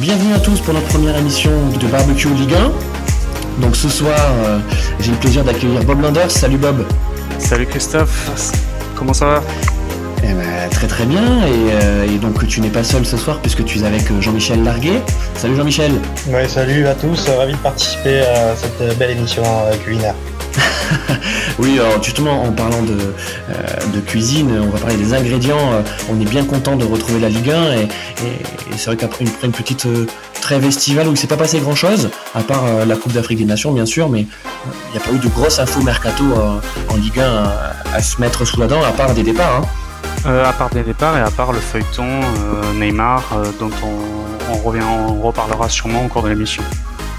Bienvenue à tous pour notre première émission de Barbecue Ligue 1. Donc ce soir, euh, j'ai le plaisir d'accueillir Bob Landers. Salut Bob. Salut Christophe. Comment ça va? Eh ben, très très bien, euh, et, donc tu n'es pas seul ce soir puisque tu es avec euh, Jean-Michel Larguet. Salut Jean-Michel. Ouais, salut à tous, ravi de participer à cette belle émission culinaire. oui, alors justement, en parlant de, de, cuisine, on va parler des ingrédients. On est bien content de retrouver la Ligue 1 et, c'est vrai qu'après une, une, petite trêve estivale où il s'est pas passé grand chose, à part la Coupe d'Afrique des Nations, bien sûr, mais il n'y a pas eu de grosse info mercato en Ligue 1 à, se mettre sous la dent, à part des départs. Hein. Euh, à part des départs et à part le feuilleton euh, Neymar, euh, dont on, reparlera sûrement au cours de l'émission.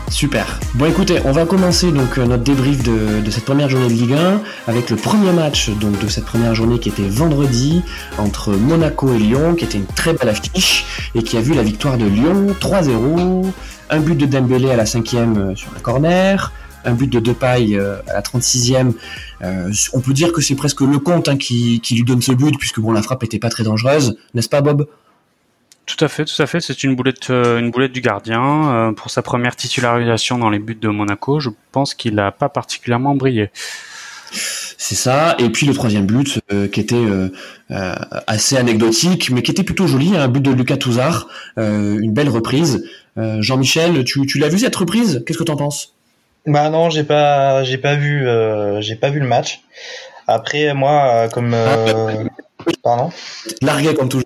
Super. Bon écoutez, on va commencer donc notre débrief de, cette première journée de Ligue 1 avec le premier match donc de cette première journée qui était vendredi entre Monaco et Lyon, qui était une très belle affiche et qui a vu la victoire de Lyon 3-0, un but de Dembélé à la cinquième sur la corner, un but de Depay euh, à la 36e. Euh, on peut dire que c'est presque le compte hein, qui, lui donne ce but, puisque bon, la frappe était pas très dangereuse, n'est-ce pas, Bob? Tout à fait, tout à fait. C'est une boulette, euh, une boulette du gardien pour sa première titularisation dans les buts de Monaco. Je pense qu'il n'a pas particulièrement brillé. C'est ça. Et puis le troisième but qui était assez anecdotique, mais qui était plutôt joli, un but de Lucas Touzard, une belle reprise. Jean-Michel, tu, tu l'as vu cette reprise? Qu'est-ce que tu en penses? Bah non, j'ai pas, j'ai pas vu, euh, j'ai pas vu le match. Après, moi, euh, comme, euh, pardon? Largué comme toujours.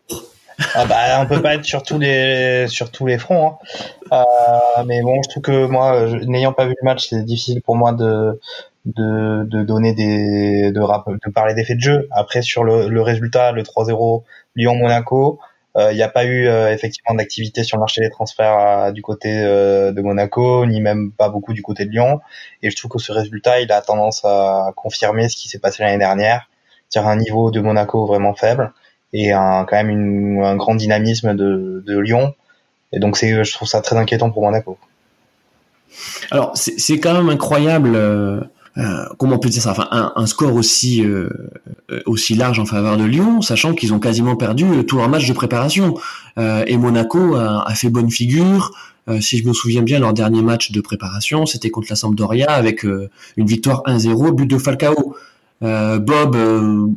Ah bah, on peut pas être sur tous les, sur tous les fronts. Hein. Euh, mais bon, je trouve que moi, n'ayant pas vu le match, c'est difficile pour moi de, de, de donner des, de, de parler des faits de jeu. Après, sur le, le résultat, le 3-0 Lyon-Monaco, il euh, n'y a pas eu euh, effectivement d'activité sur le marché des transferts euh, du côté de Monaco, ni même pas beaucoup du côté de Lyon. Et je trouve que ce résultat, il a tendance à confirmer ce qui s'est passé l'année dernière, c'est-à-dire un niveau de Monaco vraiment faible et un, quand même une, un grand dynamisme de, de Lyon. Et donc c'est, je trouve ça très inquiétant pour Monaco. Alors c'est quand même incroyable euh, comment on peut dire ça? Enfin un, score aussi euh, aussi large en faveur de Lyon sachant qu'ils ont quasiment perdu tout leur match de préparation. Euh, et Monaco a, a, fait bonne figure. Si je me souviens bien leur dernier match de préparation c'était contre la Sampdoria avec une victoire 1-0 but de Falcao. Bob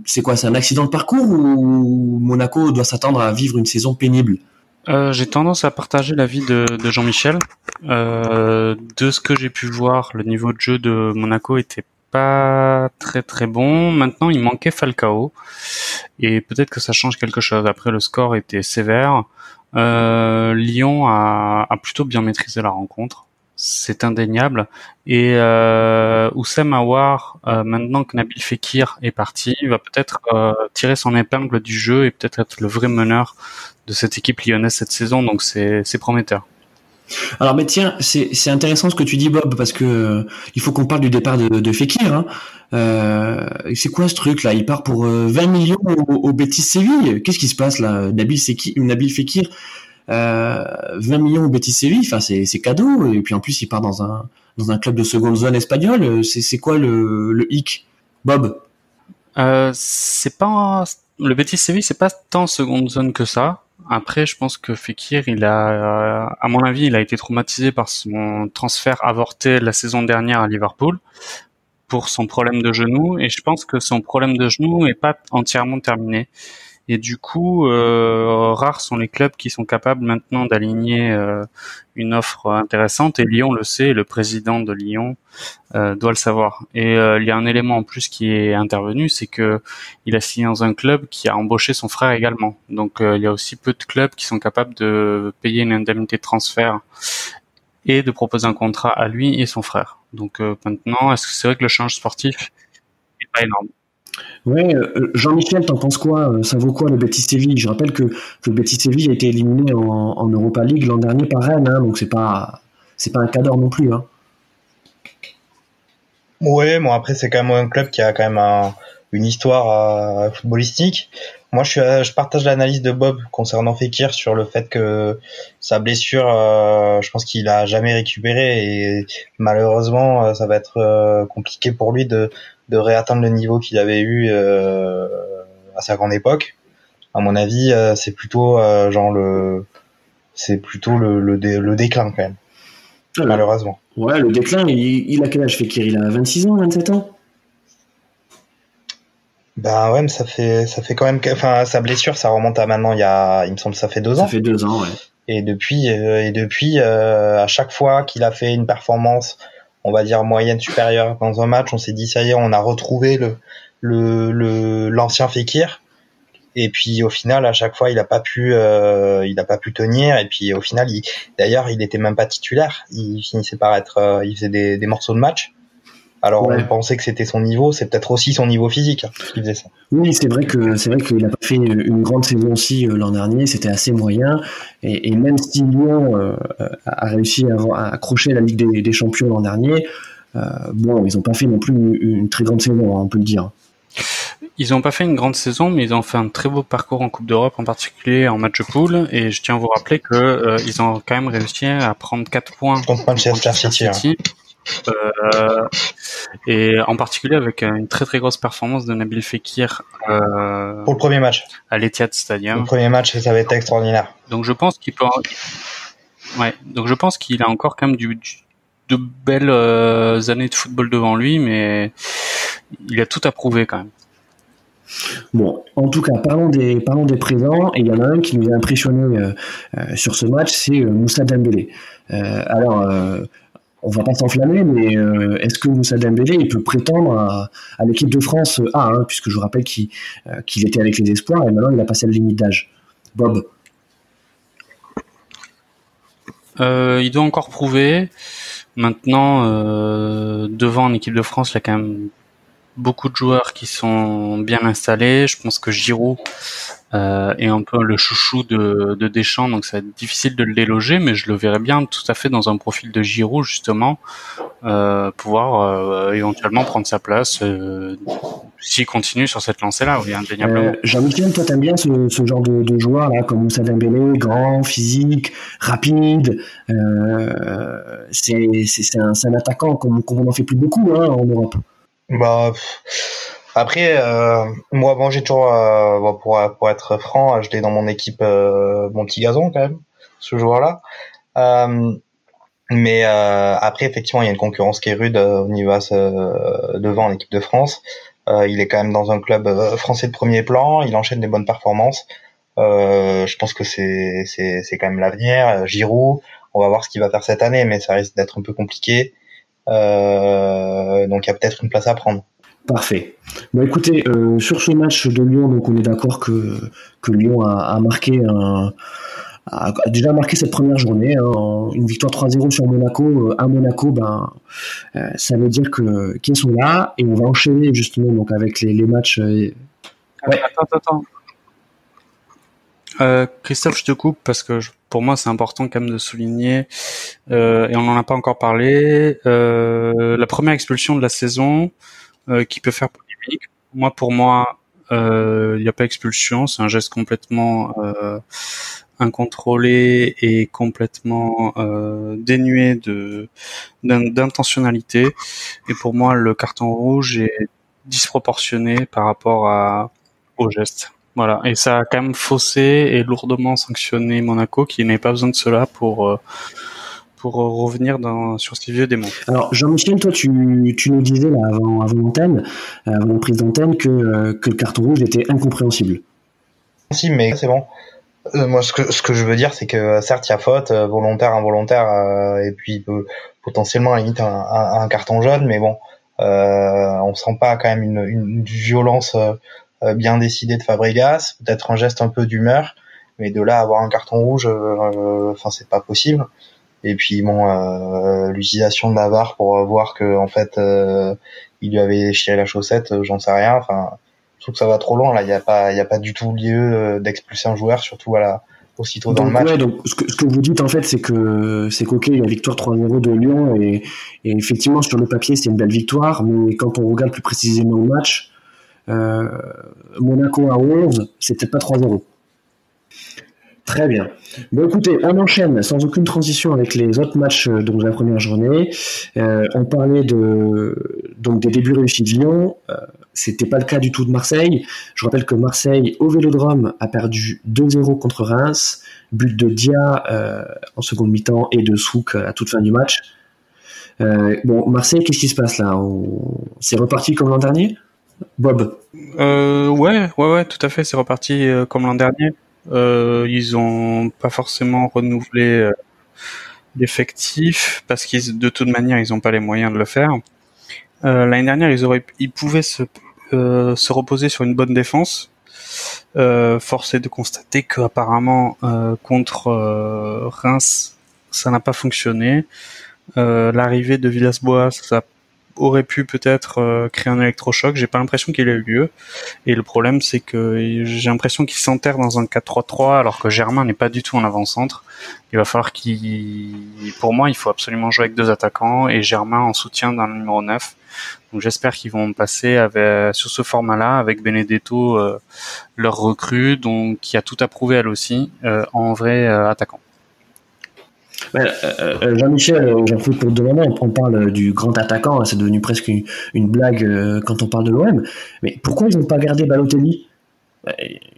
c'est quoi? C'est un accident de parcours ou Monaco doit s'attendre à vivre une saison pénible? Euh, j'ai tendance à partager l'avis de, de Jean-Michel. Euh, de ce que j'ai pu voir, le niveau de jeu de Monaco était pas très très bon. Maintenant, il manquait Falcao et peut-être que ça change quelque chose. Après, le score était sévère. Euh, Lyon a, a, plutôt bien maîtrisé la rencontre. C'est indéniable. Et euh, Oussem Aouar, euh, maintenant que Nabil Fekir est parti, va peut-être euh, tirer son épingle du jeu et peut-être être le vrai meneur de cette équipe lyonnaise cette saison, donc c'est prometteur. Alors mais tiens, c'est intéressant ce que tu dis Bob parce que euh, il faut qu'on parle du départ de, de Fekir. Hein. Euh, c'est quoi ce truc là? Il part pour 20 euh, millions au, au Betis Séville? Qu'est-ce qui se passe là? Nabil, Nabil Fekir, 20 millions au Betis Séville. Enfin c'est cadeau. Et puis en plus il part dans un dans un club de seconde zone espagnole. C'est quoi le, le hic, Bob? C'est pas le Betis Séville, c'est pas tant seconde zone que ça. Après, je pense que Fekir, il a, à mon avis, il a été traumatisé par son transfert avorté la saison dernière à Liverpool pour son problème de genou, et je pense que son problème de genou est pas entièrement terminé. Et du coup, euh, rares sont les clubs qui sont capables maintenant d'aligner euh, une offre intéressante. Et Lyon le sait, le président de Lyon euh, doit le savoir. Et il y a un élément en plus qui est intervenu, c'est que il a signé dans un club qui a embauché son frère également. Donc il y a aussi peu de clubs qui sont capables de payer une indemnité de transfert et de proposer un contrat à lui et son frère. Donc maintenant, est-ce que c'est vrai que le change sportif n'est pas énorme? Ouais, euh, Jean-Michel, t'en penses quoi euh, Ça vaut quoi le Betis Je rappelle que, le Betis Séville a été éliminé en, Europa League l'an dernier par Rennes, hein, donc c'est pas pas un cadre non plus. Hein. Ouais, bon après c'est quand même un club qui a quand même une histoire euh, footballistique. Moi, je, je partage l'analyse de Bob concernant Fekir sur le fait que sa blessure, je pense qu'il a jamais récupéré et malheureusement, ça va être compliqué pour lui de, de réatteindre le niveau qu'il avait eu euh, à sa grande époque. À mon avis, euh, c'est plutôt euh, genre le c'est plutôt le, le, le, déclin quand même. malheureusement. Ouais, le déclin, il, a quel âge Fekir? Il a 26 ans, 27 ans? Bah ouais, mais ça fait ça fait quand même enfin sa blessure ça remonte à maintenant il y a il me semble ça fait deux ans. Ça fait deux ans ouais. Et depuis euh, et depuis euh, à chaque fois qu'il a fait une performance on va dire moyenne supérieure dans un match, on s'est dit ça y est, on a retrouvé le le l'ancien Fekir. Et puis au final, à chaque fois, il a pas pu, euh, il a pas pu tenir. Et puis au final, d'ailleurs, il était même pas titulaire. Il finissait par être, euh, il faisait des, des, morceaux de match. Alors on pensait que c'était son niveau, c'est peut-être aussi son niveau physique hein, qui faisait ça. Oui, c'est vrai que c'est vrai qu'il a pas fait une, grande saison aussi euh, l'an dernier, c'était assez moyen. Et, et, même si Lyon euh, a réussi à, à, accrocher la Ligue des, des Champions l'an dernier, euh, bon, ils ont pas fait non plus une, une très grande saison, hein, on peut le dire. Ils n'ont pas fait une grande saison, mais ils ont fait un très beau parcours en Coupe d'Europe, en particulier en match de poule. Et je tiens à vous rappeler que euh, ils ont quand même réussi à prendre 4 points contre Manchester City. Euh, et en particulier avec une très très grosse performance de Nabil Fekir euh, pour le premier match à l'Etihad Stadium. Le premier match, ça va être extraordinaire. Donc je pense qu'il peut. Ouais. Donc je pense qu'il a encore quand même du, de belles euh, années de football devant lui, mais il a tout à prouver quand même. Bon, en tout cas, parlons des, parlons des présents. Et il y en a un qui nous a impressionné euh, euh, sur ce match, c'est Moussa Dembélé. alors, on va pas s'enflammer, mais est-ce que Moussa Dembélé il peut prétendre à, l'équipe de France A, hein, puisque je rappelle qu'il était avec les espoirs et maintenant il a passé la limite d'âge. Bob. il doit encore prouver. Maintenant, euh, devant en équipe de France, il y a quand même beaucoup de joueurs qui sont bien installés. Je pense que Giroud euh, est un peu le chouchou de, de Deschamps, donc ça va être difficile de le déloger, mais je le verrais bien tout à fait dans un profil de Giroud justement, euh, pouvoir euh, éventuellement prendre sa place euh, s'il continue sur cette lancée-là, oui, indéniablement. Euh, Jean-Michel, toi t'aimes bien ce, ce, genre de, de joueur là, comme Moussa Dembélé, grand, physique, rapide. c'est un, un attaquant comme, comme on en fait plus beaucoup hein, en Europe. Bah. Après, euh, moi, bon, j'ai toujours, euh, pour, pour être franc, je l'ai dans mon équipe, euh, mon petit gazon quand même, ce joueur-là. mais après, effectivement, il y a une concurrence qui est rude au niveau devant en équipe de France. il est quand même dans un club français de premier plan. Il enchaîne des bonnes performances. je pense que c'est c'est c'est quand même l'avenir. Giroud, on va voir ce qu'il va faire cette année, mais ça risque d'être un peu compliqué. donc il y a peut-être une place à prendre. Parfait. Bon, écoutez, euh, sur ce match de Lyon, donc on est d'accord que, Lyon a, marqué déjà marqué cette première journée, hein, une victoire 3-0 sur Monaco. Euh, à Monaco, ben, euh, ça veut dire que qu'ils sont là et on va enchaîner justement donc avec les, matchs. Attends, attends, attends. Christophe, je te coupe parce que pour moi c'est important quand même de souligner et on n'en a pas encore parlé. la première expulsion de la saison. Euh, qui peut faire polémique. Moi, pour moi, euh, il n'y a pas expulsion, c'est un geste complètement euh, incontrôlé et complètement euh, dénué de d'intentionnalité. Et pour moi, le carton rouge est disproportionné par rapport à au geste. Voilà, et ça a quand même faussé et lourdement sanctionné Monaco, qui n'avait pas besoin de cela pour pour revenir dans, sur ces vieux démons. Alors Jean-Michel, toi tu, tu, nous disais là, avant, avant l'antenne, euh, avant la prise d'antenne, que, euh, que le carton rouge était incompréhensible. Si, mais c'est bon. Euh, moi, ce que, ce que je veux dire, c'est que certes, il y a faute, volontaire, involontaire, et puis potentiellement à la limite un, un, carton jaune, mais bon, euh, on sent pas quand même une, une violence bien décidée de Fabregas, peut-être un geste un peu d'humeur, mais de là avoir un carton rouge, enfin c'est pas possible. Et puis bon, euh, l'utilisation de Navarre pour voir que en fait euh, il lui avait chié la chaussette, euh, j'en sais rien. Enfin, je trouve que ça va trop loin là. Il n'y a pas, il y a pas du tout lieu d'expulser un joueur, surtout voilà aussitôt dans le match. donc ce que, ce que, vous dites en fait, c'est que c'est qu'ok, il y a victoire 3-0 de Lyon et, et, effectivement sur le papier c'est une belle victoire, mais quand on regarde plus précisément le match, euh, Monaco à 11, c'était pas 3-0. Très bien. Bon, écoutez, on enchaîne sans aucune transition avec les autres matchs euh, de la première journée. Euh, on parlait de donc des débuts réussis de Lyon. Euh, c'était pas le cas du tout de Marseille. Je rappelle que Marseille au Vélodrome a perdu 2-0 contre Reims. But de Dia en seconde mi-temps et de Souk à toute fin du match. bon, Marseille, qu'est-ce qui se passe là? C'est reparti comme l'an dernier, Bob? Ouais, ouais, ouais, tout à fait. C'est reparti comme l'an dernier. Euh, ils ont pas forcément renouvelé euh, l'effectif parce qu'ils de toute manière ils n'ont pas les moyens de le faire. Euh, L'année dernière ils auraient ils pouvaient se euh, se reposer sur une bonne défense. Euh, force est de constater qu'apparemment euh, contre Reims ça n'a pas fonctionné. L'arrivée de Villas-Boas ça aurait pu peut-être euh, créer un électrochoc. J'ai pas l'impression qu'il ait eu lieu. Et le problème, c'est que j'ai l'impression qu'il s'enterre dans un 4-3-3 alors que Germain n'est pas du tout en avant-centre. Il va falloir qu'il, pour moi, il faut absolument jouer avec deux attaquants et Germain en soutien dans le numéro 9. Donc j'espère qu'ils vont passer avec, sur ce format-là avec Benedetto, euh, leur recrue, donc qui a tout approuvé elle aussi, euh, en vrai attaquant. Euh, euh, Jean-Michel, j'en fous pour moments, on parle du grand attaquant, hein, c'est devenu presque une, blague euh, quand on parle de l'OM. Mais pourquoi ils n'ont pas gardé Balotelli?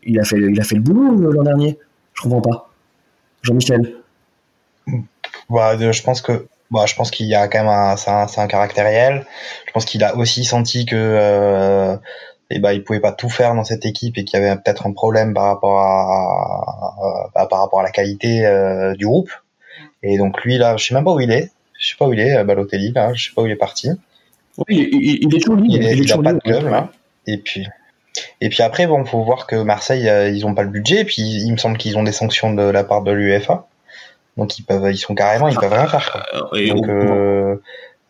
Il a, fait, il a fait le boulot l'an dernier. Je comprends pas. Jean-Michel. Bah, je pense que bah, je pense qu'il y a quand même un, c'est un, un, caractère réel. Je pense qu'il a aussi senti que euh, eh bah, il pouvait pas tout faire dans cette équipe et qu'il y avait peut-être un problème par rapport à, par rapport à la qualité du groupe. Et donc lui là, je sais même pas où il est. Je sais pas où il est, euh, Balotelli là. Je sais pas où il est parti. Oui, il, est toujours libre. Il, est, il, a pas de club là. Et puis et puis après bon, faut voir que Marseille euh, ils ont pas le budget. Et puis il me semble qu'ils ont des sanctions de la part de l'UEFA. Donc ils peuvent, ils sont carrément, ils peuvent rien faire. Quoi. Euh, donc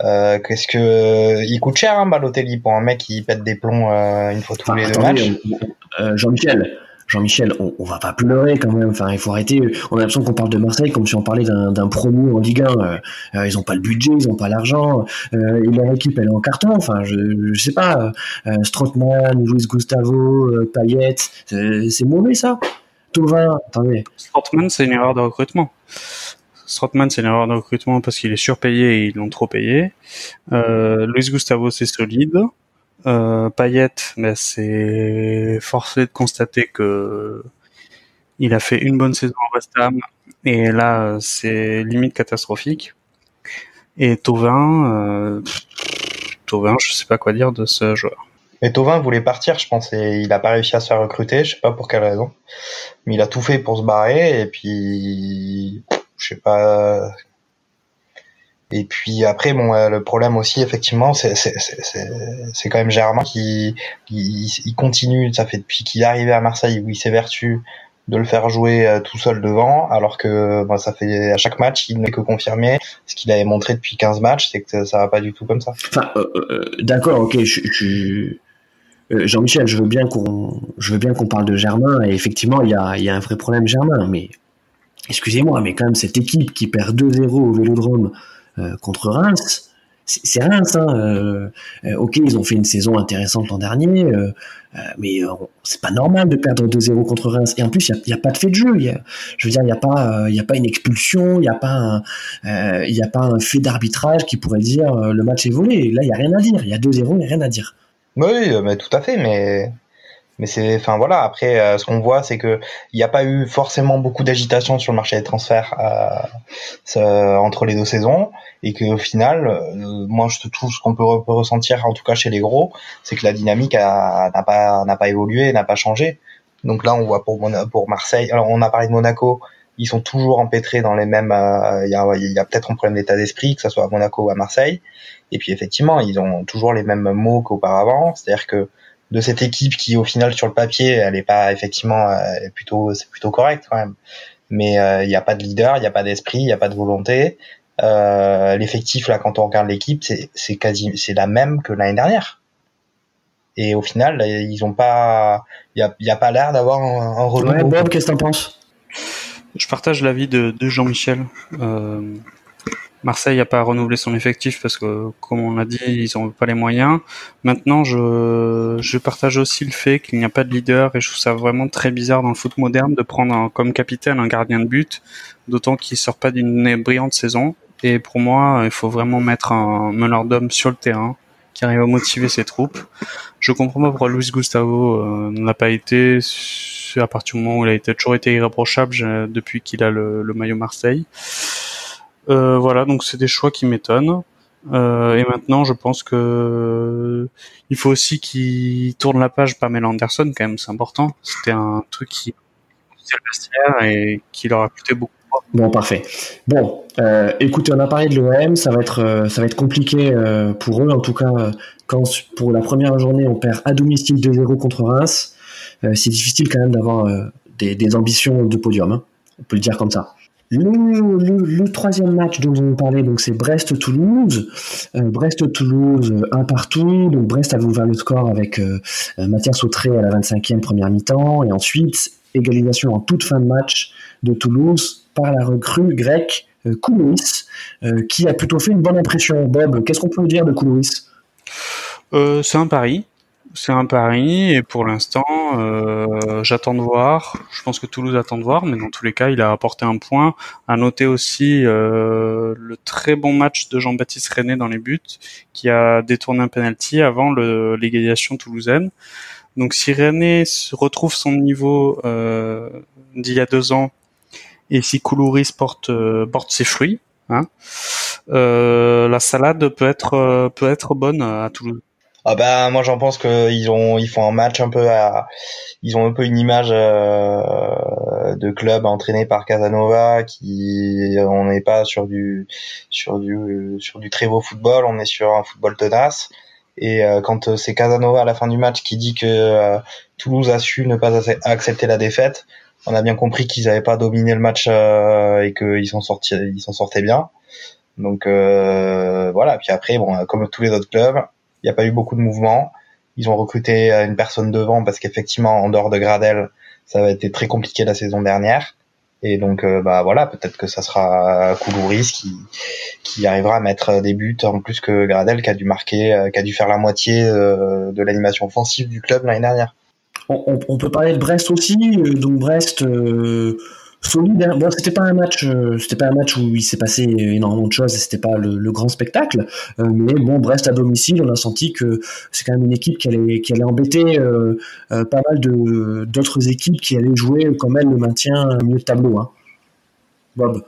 euh, qu'est-ce que il coûte cher hein, Balotelli pour un mec qui pète des plombs une fois tous les deux matchs. Jean-Michel, Jean-Michel, on, va pas pleurer quand même. Enfin, il faut arrêter. On a l'impression qu'on parle de Marseille comme si on parlait d'un promu en Ligue 1. Euh, euh, ils ont pas le budget, ils ont pas l'argent. Euh, et leur équipe, elle est en carton. Enfin, je, je sais pas. Euh, Luis Gustavo, euh, Payet, c'est mauvais ça. Tovin, attendez. Strootman, c'est une erreur de recrutement. Strootman, c'est une erreur de recrutement parce qu'il est surpayé et ils l'ont trop payé. Luis Gustavo, c'est solide. Euh, Payet, mais c'est forcé de constater que il a fait une bonne saison en West Ham et là c'est limite catastrophique. Et Tovin, euh, Tovin, je sais pas quoi dire de ce joueur. Et Tovin voulait partir, je pense, et il a pas réussi à se faire recruter, je sais pas pour quelle raison. Mais il a tout fait pour se barrer, et puis, je sais pas et puis après, bon, euh, le problème aussi, effectivement, c'est c'est quand même Germain qui il, continue. Ça fait depuis qu'il est arrivé à Marseille où il s'évertue de le faire jouer euh, tout seul devant, alors que bon, ça fait à chaque match, il n'est que confirmé. Ce qu'il avait montré depuis 15 matchs, c'est que ça va pas du tout comme ça. Enfin, euh, d'accord, ok, je, je... Jean-Michel, je veux bien qu'on, je veux bien qu'on parle de Germain. Et effectivement, il y a, y a un vrai problème Germain. Mais excusez-moi, mais quand même cette équipe qui perd 2-0 au Vélodrome contre Reims, c'est Reims. Hein. Euh, euh, ok, ils ont fait une saison intéressante l'an dernier, mais c'est pas normal de perdre 2-0 contre Reims. Et en plus, il n'y a, pas de fait de jeu. je veux dire, il n'y a pas, a pas une expulsion, il n'y a pas, a pas un fait d'arbitrage qui pourrait dire le match est volé. Là, il y a rien à dire. Il y a 2-0, il n'y a rien à dire. Oui, mais tout à fait, mais mais c'est, enfin voilà. Après, euh, ce qu'on voit, c'est que il n'y a pas eu forcément beaucoup d'agitation sur le marché des transferts euh, entre les deux saisons, et qu'au final, euh, moi je trouve ce qu'on peut, ressentir, en tout cas chez les gros, c'est que la dynamique n'a pas n'a pas évolué, n'a pas changé. Donc là, on voit pour pour Marseille. Alors, on a parlé de Monaco. Ils sont toujours empêtrés dans les mêmes. Il y a, y a peut-être un problème d'état d'esprit, que ce soit à Monaco ou à Marseille. Et puis effectivement, ils ont toujours les mêmes mots qu'auparavant. C'est-à-dire que de cette équipe qui au final sur le papier elle est pas effectivement euh, plutôt c'est plutôt correct quand même. Mais euh, il n'y a pas de leader il n'y a pas d'esprit il n'y a pas de volonté. Euh, l'effectif là quand on regarde l'équipe c'est c'est quasi c'est la même que l'année dernière. Et au final ils ont pas il y a, y a pas l'air d'avoir un, un renouveau Bob qu'est-ce que t'en penses? Je partage l'avis de, de Jean-Michel Marseille n'a pas renouvelé son effectif parce que, comme on l'a dit, ils n'ont pas les moyens. Maintenant, je, je partage aussi le fait qu'il n'y a pas de leader et je trouve ça vraiment très bizarre dans le foot moderne de prendre comme capitaine un gardien de but, d'autant qu'il sort pas d'une brillante saison. Et pour moi, il faut vraiment mettre un meneur d'homme sur le terrain qui arrive à motiver ses troupes. Je comprends pas pourquoi Luis Gustavo euh, n'a pas été à partir du moment où il a été, toujours été irréprochable depuis qu'il a le, le maillot Marseille. Euh, voilà, donc c'est des choix qui m'étonnent. Euh, et maintenant, je pense que il faut aussi qu'il tourne la page Pamela Anderson, quand même, c'est important. C'était un truc qui le et qui leur a coûté beaucoup. Bon, parfait. Bon, euh, écoutez, on a parlé de l'OM, ça va être, ça va être compliqué pour eux, en tout cas, quand pour la première journée, on perd à domicile 2-0 contre Reims. c'est difficile quand même d'avoir des, des, ambitions de podium, hein. on peut le dire comme ça. Le, troisième match dont on parlait, donc c'est Brest-Toulouse. Euh, Brest-Toulouse, un partout. Donc Brest avait ouvert le score avec euh, Mathias Autré à la 25e première mi-temps. Et ensuite, égalisation en toute fin de match de Toulouse par la recrue grecque euh, Koulouis, euh, qui a plutôt fait une bonne impression. Bob, qu'est-ce qu'on peut dire de Koulouis? C'est un pari c'est un pari et pour l'instant, euh, j'attends de voir. Je pense que Toulouse attend de voir, mais dans tous les cas, il a apporté un point. À noter aussi euh, le très bon match de Jean-Baptiste René dans les buts, qui a détourné un penalty avant l'égalisation toulousaine. Donc si René retrouve son niveau euh, d'il y a deux ans et si Koulouris porte, euh, porte ses fruits, hein, la salade peut être peut être bonne à Toulouse. Ah bah moi j'en pense qu'ils ont ils font un match un peu à ils ont un peu une image euh, de club entraîné par Casanova qui on n'est pas sur du sur du sur du très beau football on est sur un football tenace. Et euh, quand c'est Casanova à la fin du match qui dit que euh, Toulouse a su ne pas accepter la défaite on a bien compris qu'ils n'avaient pas dominé le match et qu'ils s'en sortaient ils s'en sortaient bien. Donc voilà. Puis après bon comme tous les autres clubs il n'y a pas eu beaucoup de mouvements. Ils ont recruté une personne devant parce qu'effectivement, en dehors de Gradel, ça va être très compliqué la saison dernière. Et donc, euh, bah voilà, peut-être que ça sera Koulouris qui qui arrivera à mettre des buts en plus que Gradel qui a dû marquer, euh, qui a dû faire la moitié euh, de l'animation offensive du club l'année dernière. On, on, peut parler de Brest aussi. Donc Brest, solide. Hein. Bon, c'était pas un match, euh, c'était pas un match où il s'est passé énormément de choses et c'était pas le, grand spectacle. Euh, mais bon, Brest à domicile, on a senti que c'est quand même une équipe qui allait, qui allait embêter euh, pas mal de d'autres équipes qui allaient jouer quand même le maintien milieu de tableau. Hein. Bob.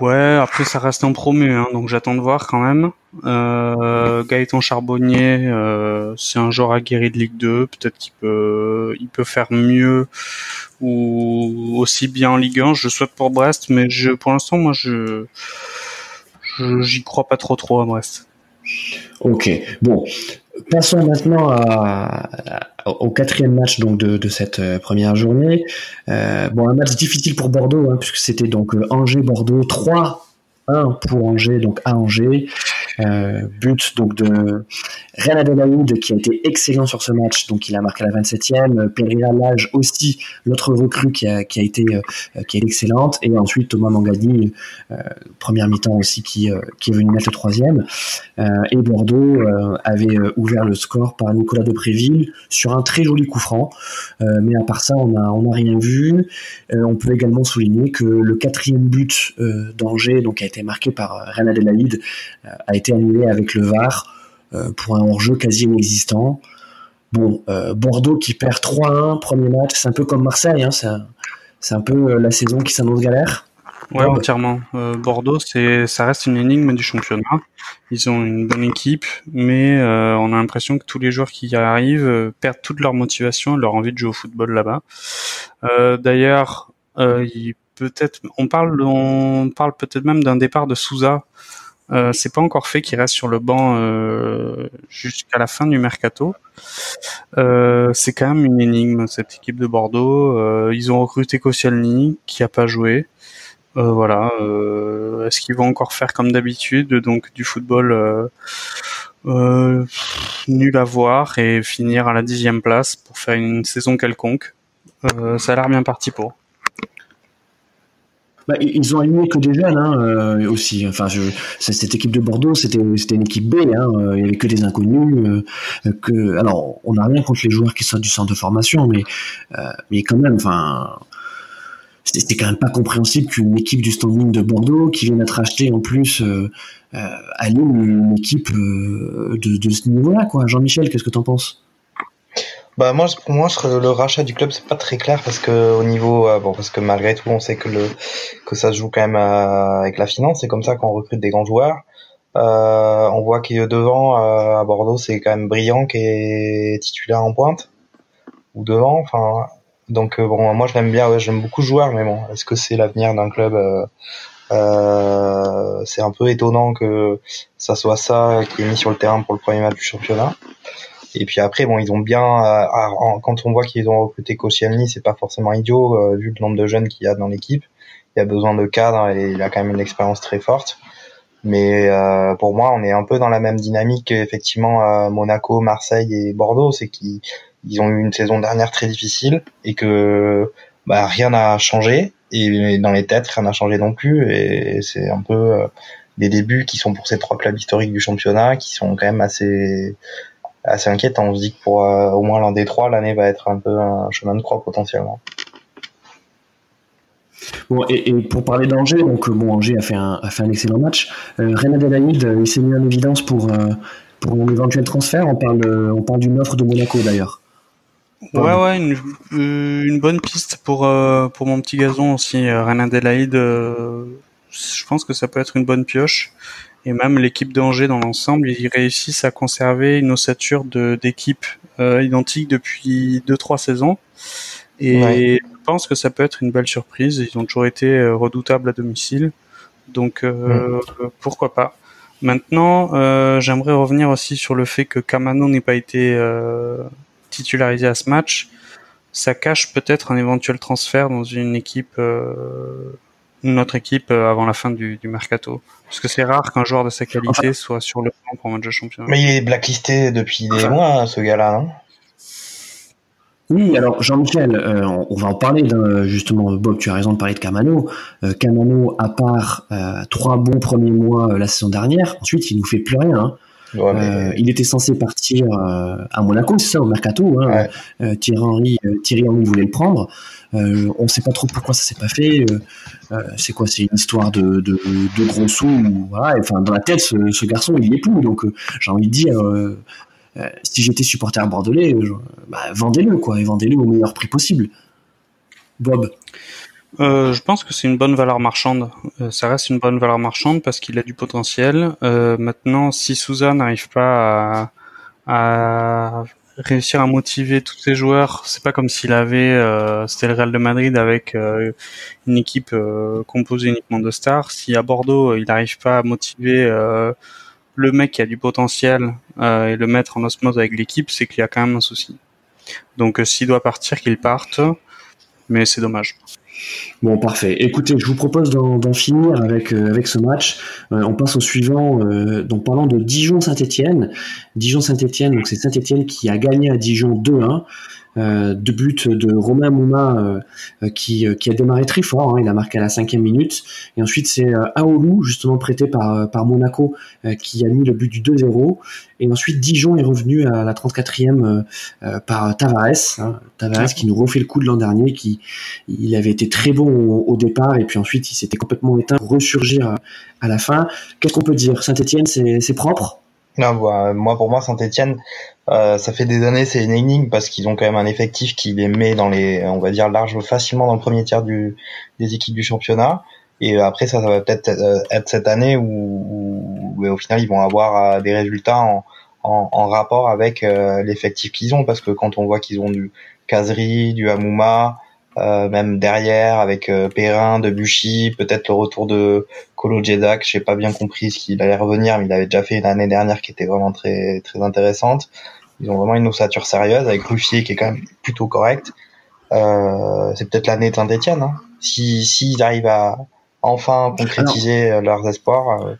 Ouais, après ça reste en promu, hein, donc j'attends de voir quand même. Euh, Gaëtan Charbonnier, euh, c'est un joueur aguerri de Ligue 2, peut-être qu'il peut, il peut faire mieux ou aussi bien en Ligue 1. Je souhaite pour Brest, mais je, pour l'instant, moi, je, j'y crois pas trop trop à Brest. Ok, bon, Passons maintenant au quatrième match donc de, cette euh, première journée. Euh, bon, un match difficile pour Bordeaux, hein, puisque c'était donc euh, Angers-Bordeaux 3 1 pour Angers, donc à Angers. Euh, but donc de René Adelaide qui a été excellent sur ce match, donc il a marqué la 27e. Pereira Lage aussi, l'autre recrue qui a, qui a été euh, qui est excellente. Et ensuite Thomas Mangadi, euh, première mi-temps aussi qui, euh, qui est venu mettre le troisième. et Bordeaux avait ouvert le score par Nicolas Depréville sur un très joli coup franc. mais à part ça, on a on a rien vu. on peut également souligner que le quatrième but d'Angers, donc a été marqué par René Adelaide, a été annulé avec le VAR euh, pour un hors-jeu quasi inexistant. Bon, euh, Bordeaux qui perd 3-1, premier match, c'est un peu comme Marseille, hein, c'est un peu euh, la saison qui s'annonce galère. Ouais, entièrement. Bordeaux, c'est, ça reste une énigme du championnat. Ils ont une bonne équipe, mais on a l'impression que tous les joueurs qui y arrivent perdent toute leur motivation, leur envie de jouer au football là-bas. d'ailleurs, peut-être, on parle, on parle peut-être même d'un départ de Souza euh, c'est pas encore fait qu'il reste sur le banc euh, jusqu'à la fin du mercato. Euh, c'est quand même une énigme cette équipe de Bordeaux. Ils ont recruté Koscielny qui a pas joué. Voilà. Est-ce qu'ils vont encore faire comme d'habitude, donc du football nul à voir et finir à la dixième place pour faire une saison quelconque? Ça a l'air bien parti pour. Bah, ils ont aligné que des jeunes hein, euh, aussi. Enfin, cette équipe de Bordeaux, c'était une équipe B. Hein, euh, il y avait que des inconnus. Euh, alors, on n'a rien contre les joueurs qui sortent du centre de formation, mais quand même, enfin, c'était quand même pas compréhensible qu'une équipe du standing de Bordeaux, qui vient d'être achetée en plus, euh, aligne une équipe de, de ce niveau-là, quoi. Jean-Michel, qu'est-ce que t'en penses? Bah moi, pour moi, le rachat du club, c'est pas très clair parce que au niveau, euh, bon, parce que malgré tout, on sait que le que ça se joue quand même euh, avec la finance. C'est comme ça qu'on recrute des grands joueurs. Euh, on voit qu'il devant euh, à Bordeaux, c'est quand même brillant qui est titulaire en pointe ou devant. Enfin, donc bon, moi, je l'aime bien. Ouais, j'aime beaucoup ce joueur, mais bon, est-ce que c'est l'avenir d'un club C'est un peu étonnant que ça soit ça qui est mis sur le terrain pour le premier match du championnat. Et puis après, bon, ils ont bien, euh, quand on voit qu'ils ont recruté Koscielny, c'est pas forcément idiot euh, vu le nombre de jeunes qu'il y a dans l'équipe. Il y a besoin de cadres et il a quand même une expérience très forte. Mais euh, pour moi, on est un peu dans la même dynamique qu'effectivement Monaco, Marseille et Bordeaux, c'est qu'ils ils ont eu une saison dernière très difficile et que bah, rien n'a changé et dans les têtes rien n'a changé non plus et c'est un peu des débuts qui sont pour ces trois clubs historiques du championnat qui sont quand même assez assez inquiétant. On se dit que pour euh, au moins l'un des trois, l'année va être un peu un chemin de croix potentiellement. Bon, et, pour parler d'Angers, donc bon, Angers a fait un, a fait un excellent match. Euh, René Adelaide, il s'est mis en évidence pour, euh, pour un éventuel transfert. On parle, on parle d'une offre de Monaco d'ailleurs. Ouais, ouais, une, une, bonne piste pour, pour mon petit gazon aussi. René Adelaide, je pense que ça peut être une bonne pioche et même l'équipe d'Angers dans l'ensemble, ils réussissent à conserver une ossature de d'équipe euh, identique depuis deux trois saisons. Et je pense que ça peut être une belle surprise. Ils ont toujours été euh, redoutables à domicile, donc euh, pourquoi pas. Maintenant, euh, j'aimerais revenir aussi sur le fait que Kamano n'ait pas été euh, titularisé à ce match. Ça cache peut-être un éventuel transfert dans une équipe notre équipe euh, avant la fin du, du mercato Parce que c'est rare qu'un joueur de sa qualité soit sur le plan pour un match de championnat. Mais il est blacklisté depuis des mois, hein, ce gars-là. Hein. oui, alors Jean-Michel, euh, on va en parler justement. Bob, tu as raison de parler de Camano. Euh, Camano, à part euh, trois bons premiers mois la saison dernière, ensuite il nous fait plus rien. Hein. Ouais, il était censé partir à Monaco, c'est ça, au mercato. Hein. Thierry Henry, Thierry Henry voulait le prendre. Euh, on ne sait pas trop pourquoi ça s'est pas fait. Euh, euh, c'est quoi C'est une histoire de, de, gros sous. Voilà. Enfin, dans la tête, ce, garçon, il est tout. Donc, j'ai envie de dire, si j'étais supporter bordelais, bah, vendez-le, quoi, et vendez-le au meilleur prix possible. Bob. Je pense que c'est une bonne valeur marchande. ça reste une bonne valeur marchande parce qu'il a du potentiel. maintenant, si Souza n'arrive pas à réussir à motiver tous ses joueurs. C'est pas comme s'il avait, euh, c'était le Real de Madrid avec euh, une équipe euh, composée uniquement de stars. Si à Bordeaux il n'arrive pas à motiver le mec qui a du potentiel et le mettre en osmose avec l'équipe, c'est qu'il y a quand même un souci. Donc s'il doit partir, qu'il parte, mais c'est dommage. Bon, parfait. Écoutez, je vous propose d'en finir avec, euh, avec ce match. Euh, on passe au suivant, euh, donc parlant de Dijon-Saint-Etienne. Dijon-Saint-Etienne, c'est Saint-Etienne qui a gagné à Dijon 2-1. Euh, deux buts de Romain Mouma euh, qui, qui, a démarré très fort. Hein, il a marqué à la cinquième minute. Et ensuite, c'est Aoulou, justement prêté par, par Monaco, qui a mis le but du 2-0. Et ensuite, Dijon est revenu à la 34e par Tavares. Hein, Tavares qui nous refait le coup de l'an dernier, qui il avait été très bon au, départ et puis ensuite il s'était complètement éteint pour ressurgir à, la fin. Qu'est-ce qu'on peut dire? Saint-Etienne, c'est propre non, bah, moi pour moi Saint-Etienne, euh, ça fait des années c'est une énigme parce qu'ils ont quand même un effectif qui les met dans les, on va dire large facilement dans le premier tiers des équipes du championnat. Et après ça, ça va peut-être être cette année où, au final ils vont avoir euh, des résultats en, en, rapport avec euh, l'effectif qu'ils ont parce que quand on voit qu'ils ont du Kazri, du Hamouma, euh, même derrière avec euh, Perrin, Debuchy, peut-être le retour de Kolo Jedak, j'ai pas bien compris ce qu'il allait revenir, mais il avait déjà fait une année dernière qui était vraiment très très intéressante. Ils ont vraiment une ossature sérieuse avec Ruffier qui est quand même plutôt correct. Euh, c'est peut-être l'année de Saint-Etienne. Hein. Si s'ils arrivent à enfin concrétiser leurs espoirs, euh, euh,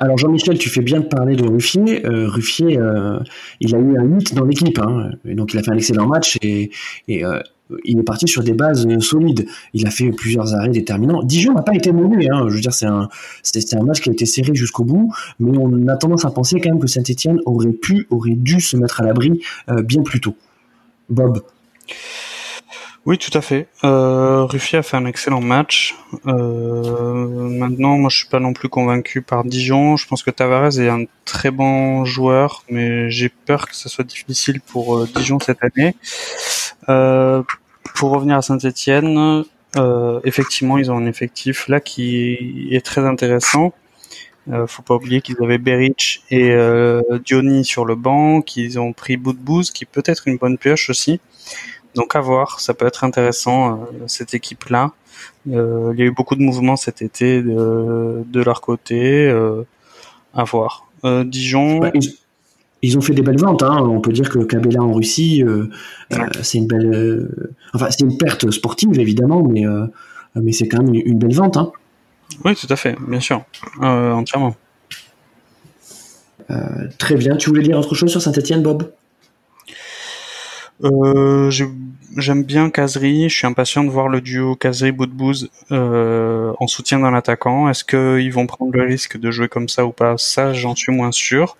alors Jean-Michel, tu fais bien de parler de Ruffier. Euh, Ruffier, euh, il a eu un hit dans l'équipe, hein. donc il a fait un excellent match et, il est parti sur des bases solides. Il a fait plusieurs arrêts déterminants. Dijon n'a pas été mauvais. Hein. Je veux dire, c'est un, un match qui a été serré jusqu'au bout, mais on a tendance à penser quand même que Saint-Etienne aurait pu, aurait dû se mettre à l'abri bien plus tôt. Bob. Oui, tout à fait. Euh, a fait un excellent match. Euh, maintenant, moi, je suis pas non plus convaincu par Dijon. Je pense que Tavares est un très bon joueur, mais j'ai peur que ce soit difficile pour euh, Dijon cette année. Euh, pour revenir à Saint-Étienne, euh, effectivement, ils ont un effectif là qui est très intéressant. Euh, faut pas oublier qu'ils avaient Beric et Diony sur le banc, qu'ils ont pris Boudbouz, qui peut être une bonne pioche aussi. Donc à voir, ça peut être intéressant euh, cette équipe-là. Euh, il y a eu beaucoup de mouvements cet été de, de leur côté. Euh, à voir. Dijon. ils, ont fait des belles ventes. Hein. On peut dire que Cabella en Russie, c'est une belle. enfin, c'est une perte sportive évidemment, mais mais c'est quand même une, belle vente. Hein. Oui, tout à fait, bien sûr, entièrement. très bien. Tu voulais dire autre chose sur Saint-Etienne, Bob? Euh, J'aime bien Kazri. Je suis impatient de voir le duo Kazri-Boudbouz euh, en soutien d'un attaquant. Est-ce qu'ils vont prendre le risque de jouer comme ça ou pas? Ça, j'en suis moins sûr.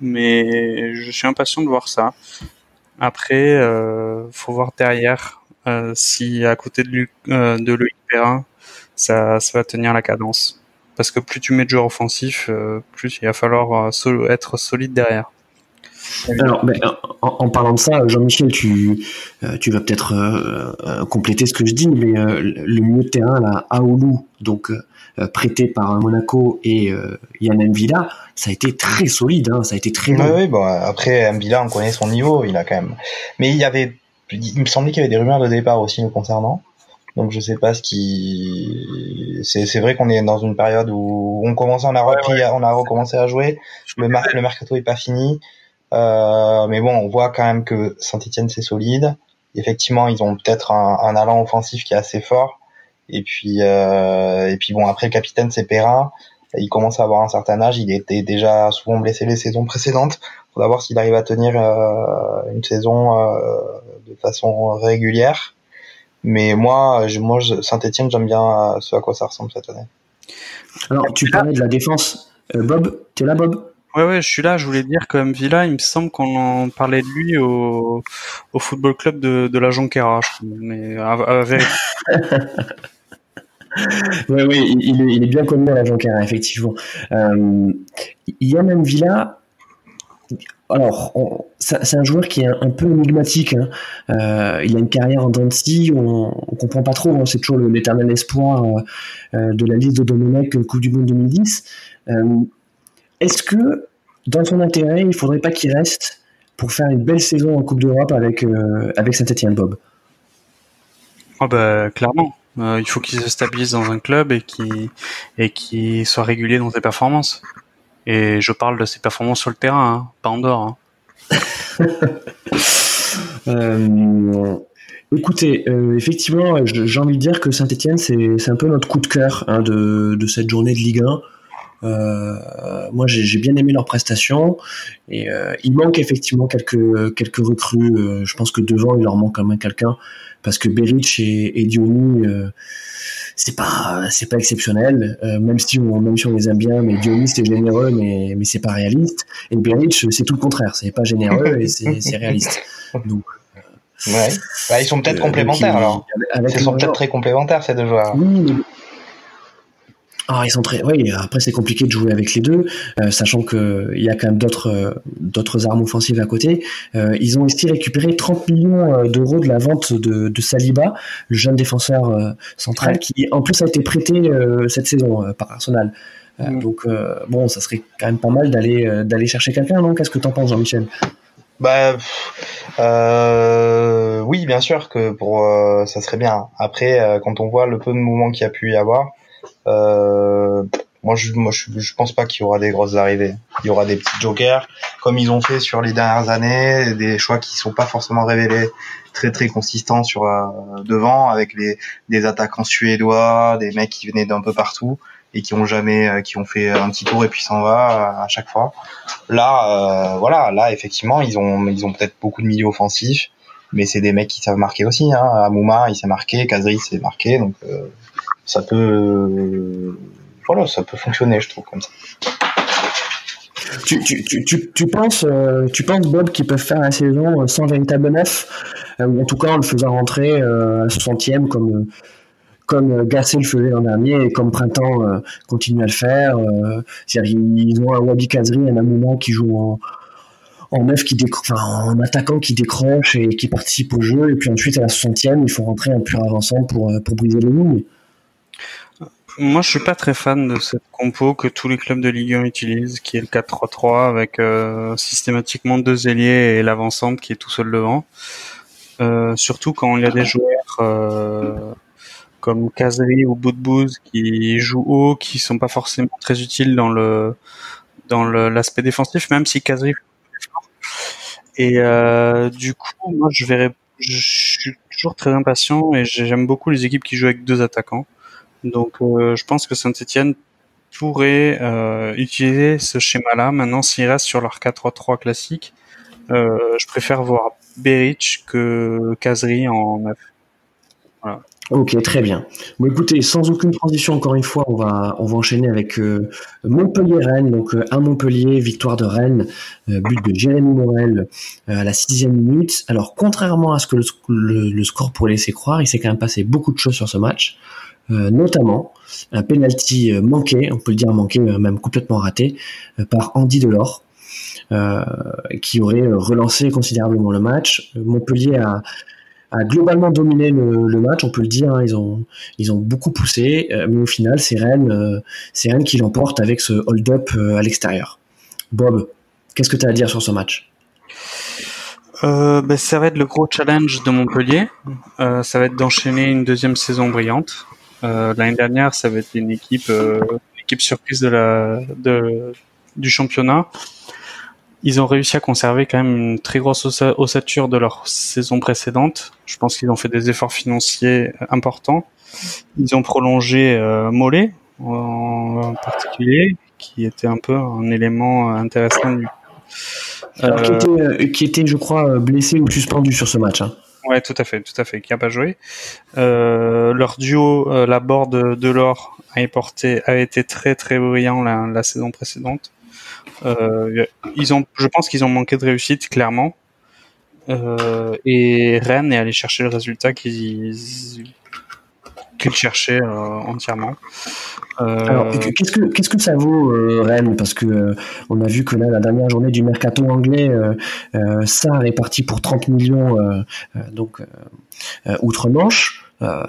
Mais je suis impatient de voir ça. Après, euh, faut voir derrière euh, si à côté de, lui, euh, de Perrin, ça, ça va tenir la cadence. Parce que plus tu mets de joueurs offensifs, euh, plus il va falloir euh, être solide derrière. Alors, ben, en, parlant de ça, Jean-Michel, tu, euh, tu vas peut-être euh, euh, compléter ce que je dis, mais le milieu de terrain, là, Aoulou, donc prêté par Monaco et Yann Villa, ça a été très solide, hein, ça a été très bon. Oui, bon, après, Villa, on connaît son niveau, il a quand même. Mais il y avait, il me semblait qu'il y avait des rumeurs de départ aussi nous concernant. Donc je sais pas ce qui. C'est vrai qu'on est dans une période où on commence, on a repris, on a recommencé à jouer. Le, le mercato est pas fini. Euh, mais bon, on voit quand même que Saint-Etienne c'est solide. Effectivement, ils ont peut-être un, un, allant offensif qui est assez fort. Et puis, euh, et puis bon, après le capitaine c'est Perrin. Il commence à avoir un certain âge. Il était déjà souvent blessé les saisons précédentes. Faudra voir s'il arrive à tenir euh, une saison euh, de façon régulière. Mais moi, je, moi, Saint-Etienne, j'aime bien ce à quoi ça ressemble cette année. Alors, tu parlais de la défense. Euh, Bob, t'es là, Bob? Ouais, ouais, je suis là. Je voulais dire que Villa, il me semble qu'on en parlait de lui au, au football club de, de la Jonquera. Mais à, à oui, oui, il, est, bien connu à la Jonquera, effectivement. Euh, Yann Villa, alors, c'est un joueur qui est un, peu énigmatique. Hein. Euh, il a une carrière en Dancy, on, on comprend pas trop. Hein. c'est toujours l'éternel espoir euh, de la liste de Domenech Coupe du Monde 2010. Est-ce que, dans son intérêt, il ne faudrait pas qu'il reste pour faire une belle saison en Coupe d'Europe avec, euh, avec Saint-Etienne, Bob? Oh bah, Clairement. Euh, il faut qu'il se stabilise dans un club et qu'il et soit régulier dans ses performances. Et je parle de ses performances sur le terrain, hein, pas en dehors. Hein. Euh, écoutez, effectivement, j'ai envie de dire que Saint-Etienne, c'est un peu notre coup de cœur hein, de, de, cette journée de Ligue 1. Euh, moi, j'ai bien aimé leur prestation. Et euh, il manque effectivement quelques quelques recrues. Euh, je pense que devant, il leur manque quand même quelqu'un. Parce que Beric et, et Diony c'est pas c'est pas exceptionnel. Même si on même si on les aime bien mais Diony c'est généreux mais mais c'est pas réaliste. Et Beric c'est tout le contraire. C'est pas généreux et c'est réaliste. Donc ouais. Bah, ils sont peut-être complémentaires alors. ils sont peut-être très complémentaires ces deux joueurs. Oui ah, ils sont très. Oui, après c'est compliqué de jouer avec les deux, euh, sachant que il y a quand même d'autres euh, d'autres armes offensives à côté. Euh, ils ont aussi récupéré 30 millions d'euros de la vente de, de Saliba, le jeune défenseur central, qui en plus a été prêté cette saison par Arsenal. Mm. Donc bon, ça serait quand même pas mal d'aller d'aller chercher quelqu'un, non? Qu'est-ce que t'en penses, Jean-Michel? Bah oui, bien sûr que pour ça serait bien. Après, quand on voit le peu de mouvement qu'il y a pu y avoir, euh, moi, je, moi, je, pense pas qu'il y aura des grosses arrivées. Il y aura des petits jokers, comme ils ont fait sur les dernières années, des choix qui sont pas forcément révélés très très consistants sur euh, devant, avec les des attaquants suédois, des mecs qui venaient d'un peu partout et qui ont jamais, euh, qui ont fait un petit tour et puis s'en va à chaque fois. Là, voilà, là effectivement, ils ont ils ont peut-être beaucoup de milieux offensifs. mais c'est des mecs qui savent marquer aussi. Hein. Amouma, il s'est marqué, Kazri s'est marqué, donc ça peut, voilà, ça peut fonctionner, je trouve comme ça. Tu, tu, tu, tu, penses, tu penses Bob qu'ils peuvent faire la saison sans véritable neuf, ou en tout cas en le faisant rentrer à 60e comme comme euh, le faisait l'an dernier et comme Printemps euh, continue à le faire. Euh, ils ont un Wabi Kazri, un Amouma qui joue en, en neuf, qui en attaquant qui décroche et qui participe au jeu. Et puis ensuite, à la 60e, il faut rentrer un pur avançant pour, pour briser les lignes. Moi, je suis pas très fan de cette compo que tous les clubs de Ligue 1 utilisent, qui est le 4-3-3 avec systématiquement deux ailiers et l'avancante qui est tout seul devant. surtout quand il y a des joueurs comme Kazri ou Boudbouz qui jouent haut, qui sont pas forcément très utiles dans le dans l'aspect défensif, même si Kazri et euh, du coup, moi, je verrais, je suis toujours très impatient et j'aime beaucoup les équipes qui jouent avec deux attaquants. Donc, euh, je pense que Saint-Etienne pourrait euh, utiliser ce schéma-là. Maintenant, s'ils restent sur leur 4-3-3 classique, euh, je préfère voir Beric que Kazri en neuf. Voilà. Ok, très bien. Bon, écoutez, sans aucune transition, encore une fois, on va, on va enchaîner avec Montpellier-Rennes. Donc, un Montpellier, victoire de Rennes, but de Jérémy Morel à la sixième minute. Alors, contrairement à ce que le, score pourrait laisser croire, il s'est quand même passé beaucoup de choses sur ce match, notamment un penalty manqué, on peut le dire manqué, même complètement raté, par Andy Delors. qui aurait relancé considérablement le match. Montpellier a, globalement dominé le, match, on peut le dire. Hein. ils ont ils ont beaucoup poussé, euh, mais au final, c'est Rennes, euh, Rennes qui l'emporte avec ce hold-up euh, à l'extérieur. Bob, qu'est-ce que tu as à dire sur ce match? Ben, ça va être le gros challenge de Montpellier. ça va être d'enchaîner une deuxième saison brillante. L'année dernière, ça va être une équipe, équipe surprise de la, de, du championnat ils ont réussi à conserver quand même une très grosse ossature de leur saison précédente. Je pense qu'ils ont fait des efforts financiers importants. Ils ont prolongé euh, Mollet en particulier, qui était un peu un élément intéressant. Euh, qui, était, euh, qui, était, je crois, blessé ou suspendu sur ce match. Hein. Ouais, tout à fait, tout à fait, qui a pas joué. Euh, leur duo, euh, la board de l'or, a, été très très brillant la, saison précédente. Euh, je pense qu'ils ont manqué de réussite clairement. Et Rennes est allé chercher le résultat qu'ils qu'ils cherchaient euh, entièrement. Alors, qu'est-ce que ça vaut Rennes? Parce que on a vu que là, la dernière journée du mercato anglais, ça est parti pour 30 millions, donc outre-Manche. Euh,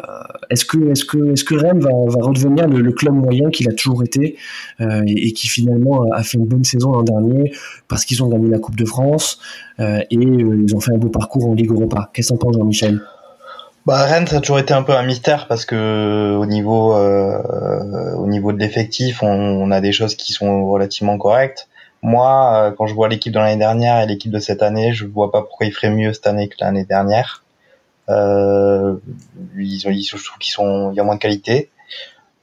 est-ce que, Rennes va, redevenir le, club moyen qu'il a toujours été euh, et, qui finalement a fait une bonne saison l'an dernier parce qu'ils ont gagné la Coupe de France euh, et ils ont fait un beau parcours en Ligue Europa? Qu'est-ce que t'en penses, Jean-Michel? Bah, Rennes, ça a toujours été un peu un mystère parce que au niveau, au niveau de l'effectif, on, a des choses qui sont relativement correctes. Moi, quand je vois l'équipe de l'année dernière et l'équipe de cette année, je vois pas pourquoi ils feraient mieux cette année que l'année dernière. Euh, ils ont, ils, je trouve qu'ils sont, il y a moins de qualité.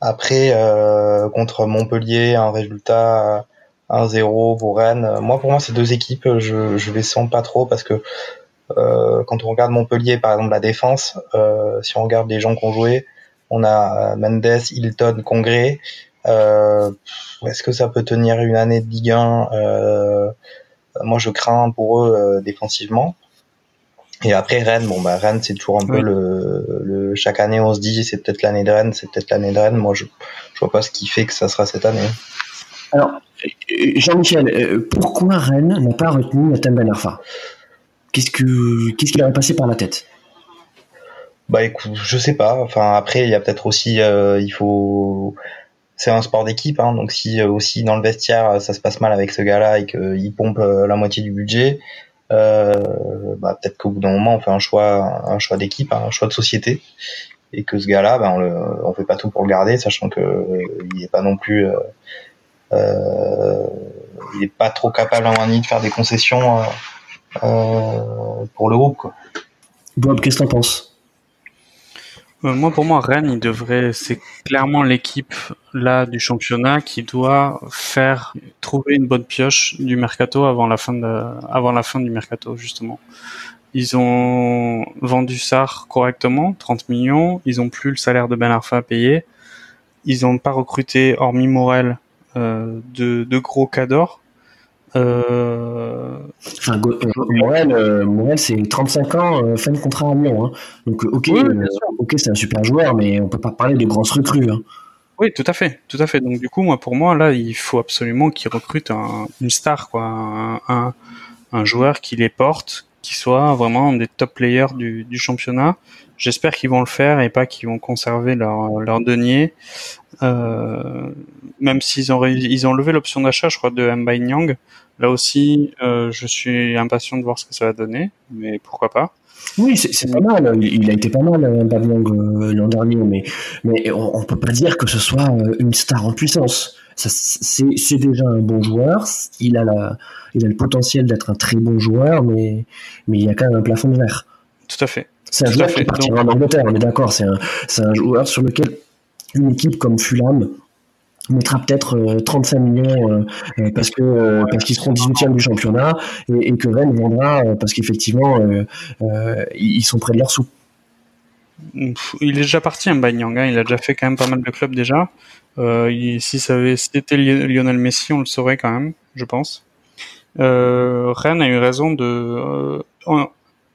Après, euh, contre Montpellier, un résultat 1-0 pour Rennes. Moi, pour moi, ces deux équipes, je, je les sens pas trop parce que euh, quand on regarde Montpellier, par exemple, la défense, euh, si on regarde les gens qui ont joué, on a Mendes, Hilton, Congré. Euh, Est-ce que ça peut tenir une année de Ligue 1 euh, Moi, je crains pour eux euh, défensivement. Et après Rennes, bon bah Rennes c'est toujours un peu le, le, chaque année on se dit c'est peut-être l'année de Rennes, c'est peut-être l'année de Rennes. Moi je je vois pas ce qui fait que ça sera cette année. Alors Jean-Michel, euh, pourquoi Rennes n'a pas retenu Nathan Ben Arfa? Qu'est-ce que qu'est-ce qui leur passé par la tête? Bah écoute, je sais pas. Enfin après il y a peut-être aussi euh, il faut c'est un sport d'équipe, hein, donc si euh, aussi dans le vestiaire ça se passe mal avec ce gars-là et qu'il pompe la moitié du budget, euh, bah, peut-être qu'au bout d'un moment on fait un choix, un choix d'équipe, un choix de société, et que ce gars-là, ben, on, le, fait pas tout pour le garder, sachant que euh, il est pas non plus, euh, euh, il est pas trop capable en de faire des concessions euh, pour le groupe. Quoi. Bob, qu'est-ce que t'en penses? Euh, moi, pour moi, Rennes, il devrait, c'est clairement l'équipe là du championnat qui doit faire trouver une bonne pioche du mercato avant la fin de, avant la fin du mercato justement. Ils ont vendu Sar correctement, 30 millions. Ils ont plus le salaire de Ben Arfa à payer. Ils n'ont pas recruté, hormis Morel, euh, de, de gros cadors. Euh... Enfin, Morel, euh, Morel c'est 35 ans, euh, fin de contrat à Lyon. Hein. Donc, ok, ok, c'est un super joueur, mais on peut pas parler de grosses recrues. Hein. Oui, tout à fait, tout à fait. Donc du coup, moi, pour moi, là, il faut absolument qu'ils recrutent une star, quoi, un, un, joueur qui les porte, qui soit vraiment des top players du, du championnat. J'espère qu'ils vont le faire et pas qu'ils vont conserver leur, leur denier. Euh, même s'ils ont ils ont levé l'option d'achat, je crois, de Mbai Nyang. Là aussi, euh, je suis impatient de voir ce que ça va donner, mais pourquoi pas. Oui, c'est pas mal. Il a été pas mal, euh, Babylon euh, l'an dernier, mais, mais on, ne peut pas dire que ce soit euh, une star en puissance. C'est déjà un bon joueur. Il a, la, il a le potentiel d'être un très bon joueur, mais, mais il y a quand même un plafond de verre. Tout à fait. C'est un joueur qui partira en Angleterre, on est d'accord. C'est un, un joueur sur lequel une équipe comme Fulham mettra peut-être 35 euh, millions euh, euh, parce que parce qu'ils seront 18e du championnat et, que Rennes vendra parce qu'effectivement ils sont près de leur sous. Il est déjà parti, un hein, Nyang, hein. il a déjà fait quand même pas mal de clubs déjà. si été Lionel Messi, on le saurait quand même, je pense. Rennes a eu raison de.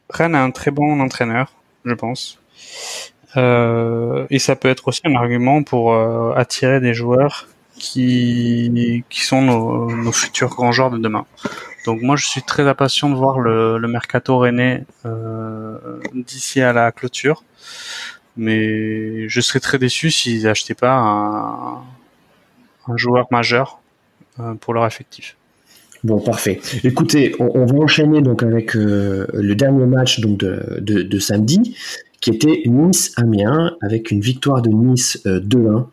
Rennes a un très bon entraîneur, je pense. Euh, et ça peut être aussi un argument pour euh, attirer des joueurs qui, qui sont nos, futurs grands joueurs de demain. Donc moi je suis très impatient de voir le, mercato rennais euh, d'ici à la clôture, mais je serais très déçu s'ils n'achetaient pas un, joueur majeur pour leur effectif. Bon, parfait. Écoutez, on, va enchaîner donc avec le dernier match donc de, de samedi qui était Nice-Amiens, avec une victoire de Nice 2-1. Euh,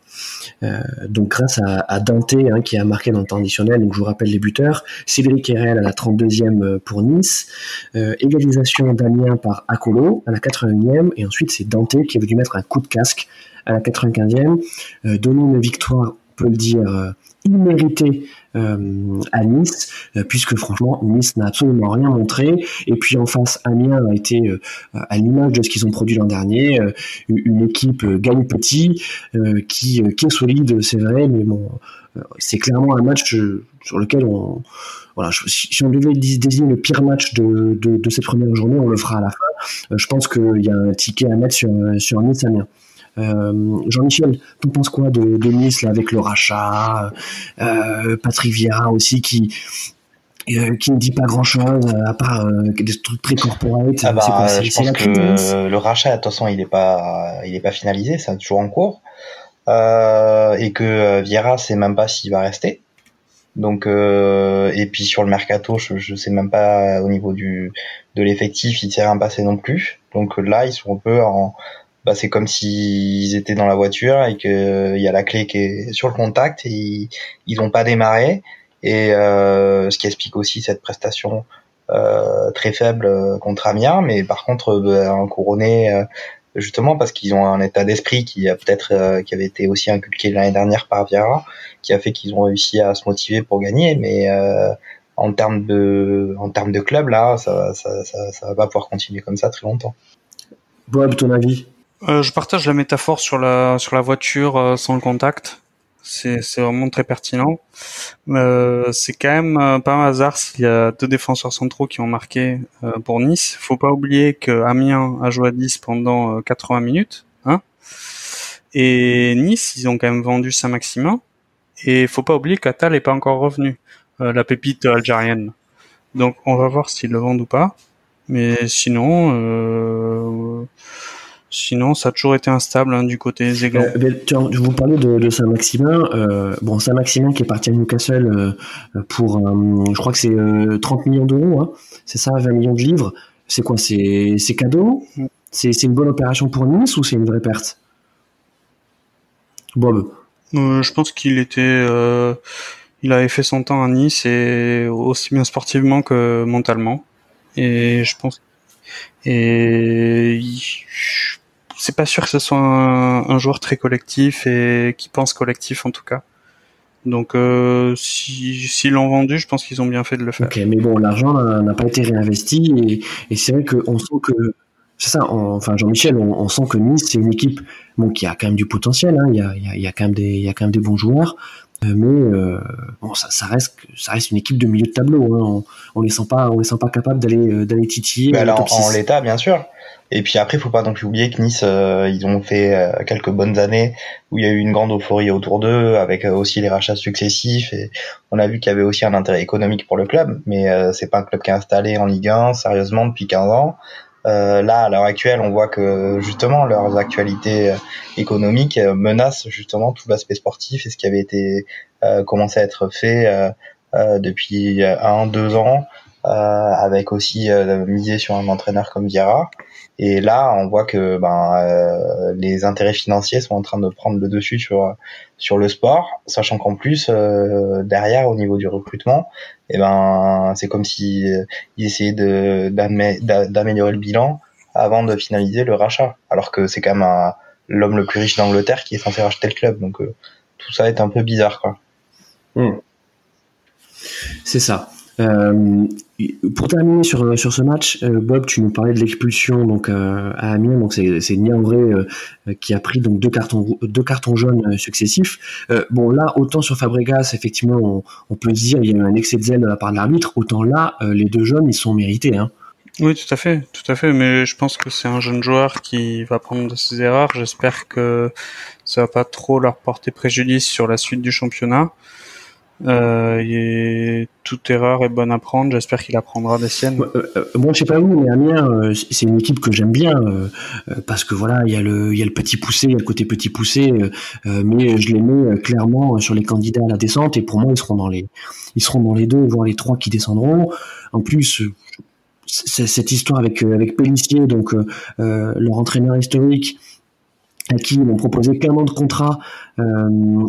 euh, donc grâce à, Dante hein, qui a marqué dans le temps additionnel, donc je vous rappelle les buteurs, Cédric Herrel à la 32e euh, pour Nice, égalisation d'Amiens par Akolo à la 81e, et ensuite c'est Dante qui a voulu mettre un coup de casque à la 95e, donner une victoire, on peut le dire, immérité euh, à Nice, euh, puisque franchement Nice n'a absolument rien montré. Et puis en face, Amiens a été euh, à l'image de ce qu'ils ont produit l'an dernier, une équipe gagne petit, qui, qui est solide, c'est vrai, mais bon, c'est clairement un match sur lequel on voilà, si on devait désigner le pire match de, de, de, cette première journée, on le fera à la fin. je pense qu'il y a un ticket à mettre sur, sur Nice Amiens. Euh, Jean-Michel, tu penses quoi de, Nice là, avec le rachat euh, Patrick Vieira aussi qui, euh, qui ne dit pas grand chose à part des trucs très corporate. Ah bah, je pense que le rachat, de toute façon, il n'est pas, il est pas finalisé, c'est toujours en cours. et que Vieira sait même pas s'il va rester. Donc et puis sur le mercato, je, je sais même pas au niveau du de l'effectif, il s'est rien passé non plus. Donc là, ils sont un peu en bah, c'est comme s'ils étaient dans la voiture et qu'il euh, y a la clé qui est sur le contact et ils n'ont pas démarré. Et euh, ce qui explique aussi cette prestation euh, très faible euh, contre Amiens, mais par contre un couronné euh, justement parce qu'ils ont un état d'esprit qui a peut-être qui avait été aussi inculqué l'année dernière par Viera, qui a fait qu'ils ont réussi à se motiver pour gagner. Mais en termes de en termes de club là, ça, ça, ça, ça va pas pouvoir continuer comme ça très longtemps. Bob, ton avis? Euh, je partage la métaphore sur la sur la voiture euh, sans contact. C'est c'est vraiment très pertinent. Euh, c'est quand même euh, pas un hasard s'il y a deux défenseurs centraux qui ont marqué pour Nice. Faut pas oublier que Amiens a joué à 10 pendant 80 minutes, hein. Et Nice, ils ont quand même vendu Saint-Maximin. Et faut pas oublier qu'Atal est pas encore revenu, la pépite algérienne. Donc on va voir s'ils le vendent ou pas. Mais sinon, euh, Sinon, ça a toujours été instable hein, du côté Zégan. Euh, vous parlez de, de Saint-Maximin. Euh, bon, Saint-Maximin qui est parti à Newcastle euh, pour, je crois que c'est 30 millions d'euros. Hein. C'est ça, 20 millions de livres. C'est quoi C'est cadeau? C'est une bonne opération pour Nice ou c'est une vraie perte? Bob Je pense qu'il était... il avait fait son temps à Nice et aussi bien sportivement que mentalement. Et je pense... Et c'est pas sûr que ce soit un, joueur très collectif et qui pense collectif en tout cas. Donc, euh, s'ils si, l'ont vendu, je pense qu'ils ont bien fait de le faire. Ok, mais bon, l'argent n'a pas été réinvesti et, c'est vrai qu'on sent que c'est ça, enfin Jean-Michel, on, sent que Nice c'est une équipe bon qui a quand même du potentiel, hein, il, y a, quand même des il y a quand même des bons joueurs, mais euh, bon ça, ça, reste ça reste une équipe de milieu de tableau, hein, on, on les sent pas on les sent pas capables d'aller euh, d'aller titiller. Bah, alors, en, l'état bien sûr. Et puis après, il faut pas non plus oublier que Nice, ils ont fait quelques bonnes années où il y a eu une grande euphorie autour d'eux, avec aussi les rachats successifs. Et on a vu qu'il y avait aussi un intérêt économique pour le club, mais c'est pas un club qui est installé en Ligue 1 sérieusement depuis 15 ans. Euh, là, à l'heure actuelle, on voit que justement leurs actualités euh, économiques euh, menacent justement tout l'aspect sportif et ce qui avait été commencé à être fait depuis un, deux ans, avec aussi miser sur un entraîneur comme Vieira. Et là, on voit que ben, les intérêts financiers sont en train de prendre le dessus sur sur le sport, sachant qu'en plus derrière, au niveau du recrutement, eh ben c'est comme si euh, ils essayaient de d'améliorer le bilan avant de finaliser le rachat. Alors que c'est quand même l'homme le plus riche d'Angleterre qui est censé racheter le club. Donc euh, tout ça est un peu bizarre quoi. Hmm. c'est ça euh, pour terminer sur, sur ce match, euh, Bob, tu nous parlais de l'expulsion donc euh, à Amiens, donc c'est c'est Niangré euh, qui a pris donc deux cartons deux cartons jaunes successifs. bon là, autant sur Fabregas, effectivement, on, on, peut dire il y a eu un excès de zèle de la part de l'arbitre, autant là, les deux jaunes ils sont mérités. Hein. Oui, tout à fait, tout à fait. Mais je pense que c'est un jeune joueur qui va prendre de ses erreurs. J'espère que ça va pas trop leur porter préjudice sur la suite du championnat. Euh, toute erreur est bonne à prendre. J'espère qu'il apprendra des siennes. Euh, euh, bon, je sais pas vous, mais Amiens, euh, c'est une équipe que j'aime bien parce que voilà, il y a le, y a le petit poussé, il y a le côté petit poussé, mais je les mets clairement sur les candidats à la descente et pour moi, ils seront dans les, ils seront dans les deux, voire les trois qui descendront. En plus, cette histoire avec avec Pellissier, donc leur entraîneur historique à qui ils m'ont proposé clairement de contrat euh,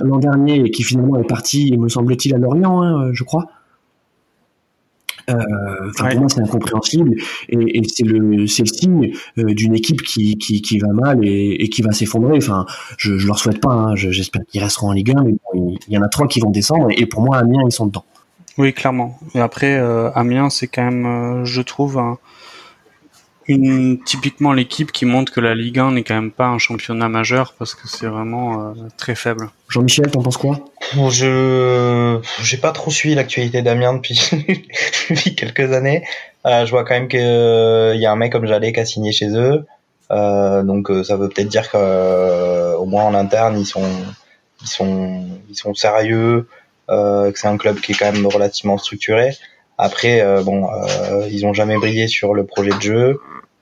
l'an dernier et qui finalement est parti, me semble-t-il, à Lorient, hein, je crois. Euh, Pour moi, c'est incompréhensible et, et c'est le, c'est le signe euh, d'une équipe qui, qui, qui, va mal et, et qui va s'effondrer. Enfin, je, je leur souhaite pas. Hein, j'espère qu'ils resteront en Ligue 1, mais il y en a trois qui vont descendre et pour moi, Amiens, ils sont dedans. Oui, clairement. Et après, euh, Amiens, c'est quand même, euh, je trouve, un, une, typiquement l'équipe qui montre que la Ligue 1 n'est quand même pas un championnat majeur parce que c'est vraiment euh, très faible. Jean-Michel, t'en penses quoi? Je j'ai pas trop suivi l'actualité d'Amiens depuis, depuis quelques années. Euh, je vois quand même que il y a un mec comme Jallet qui a signé chez eux. Euh, donc euh, ça veut peut-être dire que euh, au moins en interne ils sont ils sont ils sont sérieux, que c'est un club qui est quand même relativement structuré. Après, euh, bon, euh, ils ont jamais brillé sur le projet de jeu.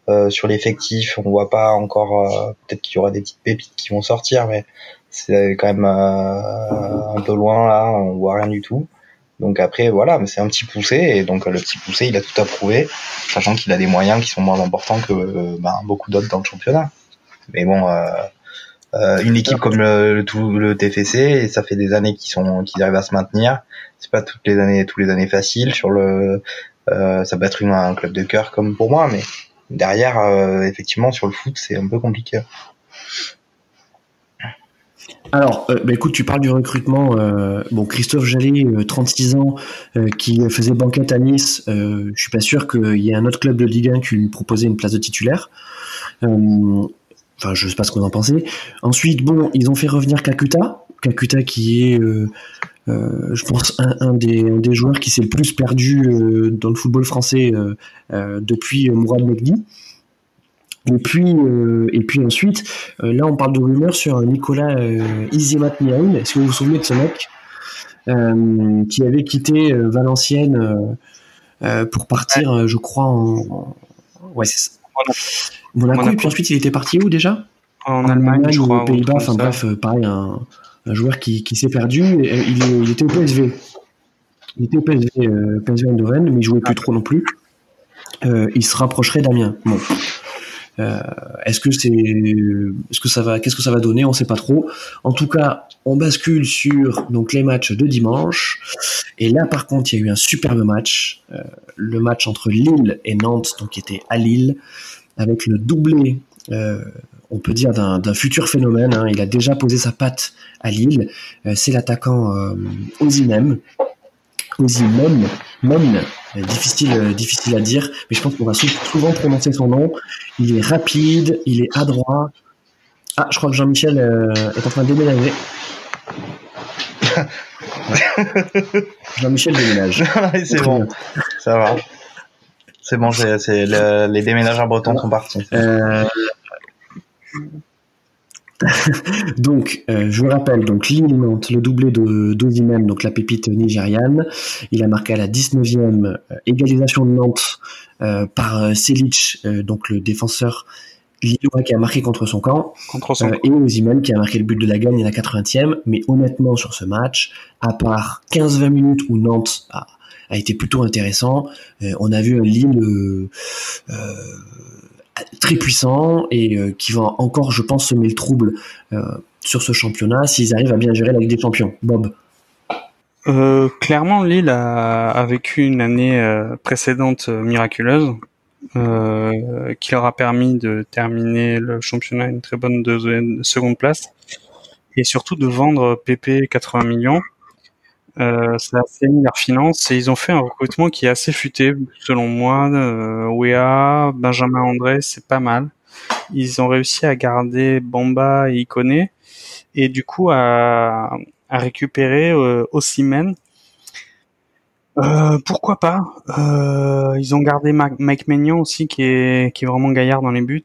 Euh, sur l'effectif, on voit pas encore. Peut-être qu'il y aura des petites pépites qui vont sortir, mais c'est quand même un peu loin là. On voit rien du tout. Donc après, voilà, mais c'est un petit poussé, et donc le petit poussé, il a tout approuvé, sachant qu'il a des moyens qui sont moins importants que ben, beaucoup d'autres dans le championnat. Mais bon, euh, une équipe comme le, le, le TFC, et ça fait des années qu'ils sont, qu'ils arrivent à se maintenir. C'est pas toutes les années, tous les années faciles. Sur le, euh, ça peut être une, un club de cœur comme pour moi, mais derrière, euh, effectivement, sur le foot, c'est un peu compliqué. Alors, euh, bah écoute, tu parles du recrutement. Euh, bon, Christophe Jallet, 36 ans, qui faisait banquette à Nice. je suis pas sûr qu'il y ait un autre club de Ligue 1 qui lui proposait une place de titulaire. Enfin, je sais pas ce qu'on en pensait. Ensuite, bon, ils ont fait revenir Kakuta. Kakuta qui est, euh, euh, je pense, un, des, des, joueurs qui s'est le plus perdu euh, dans le football français depuis Mourad Megdi. Et puis, et puis ensuite, là, on parle de rumeurs sur Nicolas Niaoun. Est-ce que vous vous souvenez de ce mec qui avait quitté Valenciennes pour partir, je crois, en. Ouais, c'est ça. Monaco, et puis ensuite il était parti où déjà? En, Allemagne, je crois, aux Pays-Bas, enfin bref, euh, pareil, un, un joueur qui, s'est perdu. Euh, il, était au PSV. Il était au PSV, euh, PSV Eindhoven, mais il jouait plus trop non plus. Euh, il se rapprocherait d'Amiens. Bon. Est-ce que c'est, est-ce que ça va, qu'est-ce que ça va donner? On sait pas trop. En tout cas, on bascule sur donc les matchs de dimanche. Et là, par contre, il y a eu un superbe match, le match entre Lille et Nantes, donc qui était à Lille avec le doublé. On peut dire d'un futur phénomène. Hein. Il a déjà posé sa patte à Lille. c'est l'attaquant euh, Ozimem. Ozimem, difficile, difficile à dire, mais je pense qu'on va souvent prononcer son nom. Il est rapide, il est adroit. Ah, je crois que Jean-Michel est en train de déménager. Jean-Michel déménage. c'est bon, ça va. C'est bon, c'est, les déménageurs bretons sont partis. Euh, donc, euh, je vous rappelle, donc le doublé de d'Ozimem, donc la pépite nigériane. Il a marqué à la 19e euh, égalisation de Nantes par Selic, donc le défenseur Lillois qui a marqué contre son camp, contre son et Ozimem qui a marqué le but de la gagne à la 80e. Mais honnêtement, sur ce match, à part 15-20 minutes où Nantes a, a été plutôt intéressant. Euh, on a vu un Lille euh, euh, très puissant et qui va encore, je pense, semer le trouble sur ce championnat s'ils arrivent à bien gérer la Ligue des Champions. Bob. clairement, Lille a, vécu une année précédente miraculeuse. qui leur a permis de terminer le championnat à une très bonne seconde place et surtout de vendre PP 80 millions euh, ça a saigné leurs finances et ils ont fait un recrutement qui est assez futé selon moi. Euh, Wea, Benjamin André, c'est pas mal. Ils ont réussi à garder Bamba et Ikoné et du coup à, à récupérer euh, Euh, pourquoi pas? Euh, Ils ont gardé Mike Maignan aussi qui est qui est vraiment gaillard dans les buts.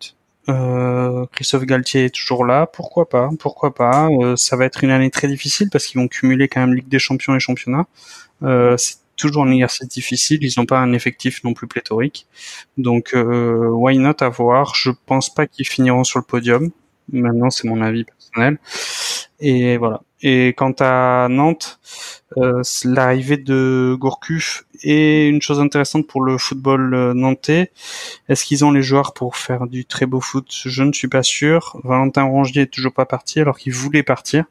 Euh, Christophe Galtier est toujours là, pourquoi pas, pourquoi pas. Euh, ça va être une année très difficile parce qu'ils vont cumuler quand même Ligue des Champions et Championnat. Euh, c'est toujours un exercice difficile, ils n'ont pas un effectif non plus pléthorique. Donc why not avoir? Je pense pas qu'ils finiront sur le podium. Maintenant, c'est mon avis personnel. Et voilà. Et quant à Nantes, euh, l'arrivée de Gourcuff est une chose intéressante pour le football euh, nantais. Est-ce qu'ils ont les joueurs pour faire du très beau foot? Je ne suis pas sûr. Valentin Rongier est toujours pas parti alors qu'il voulait partir.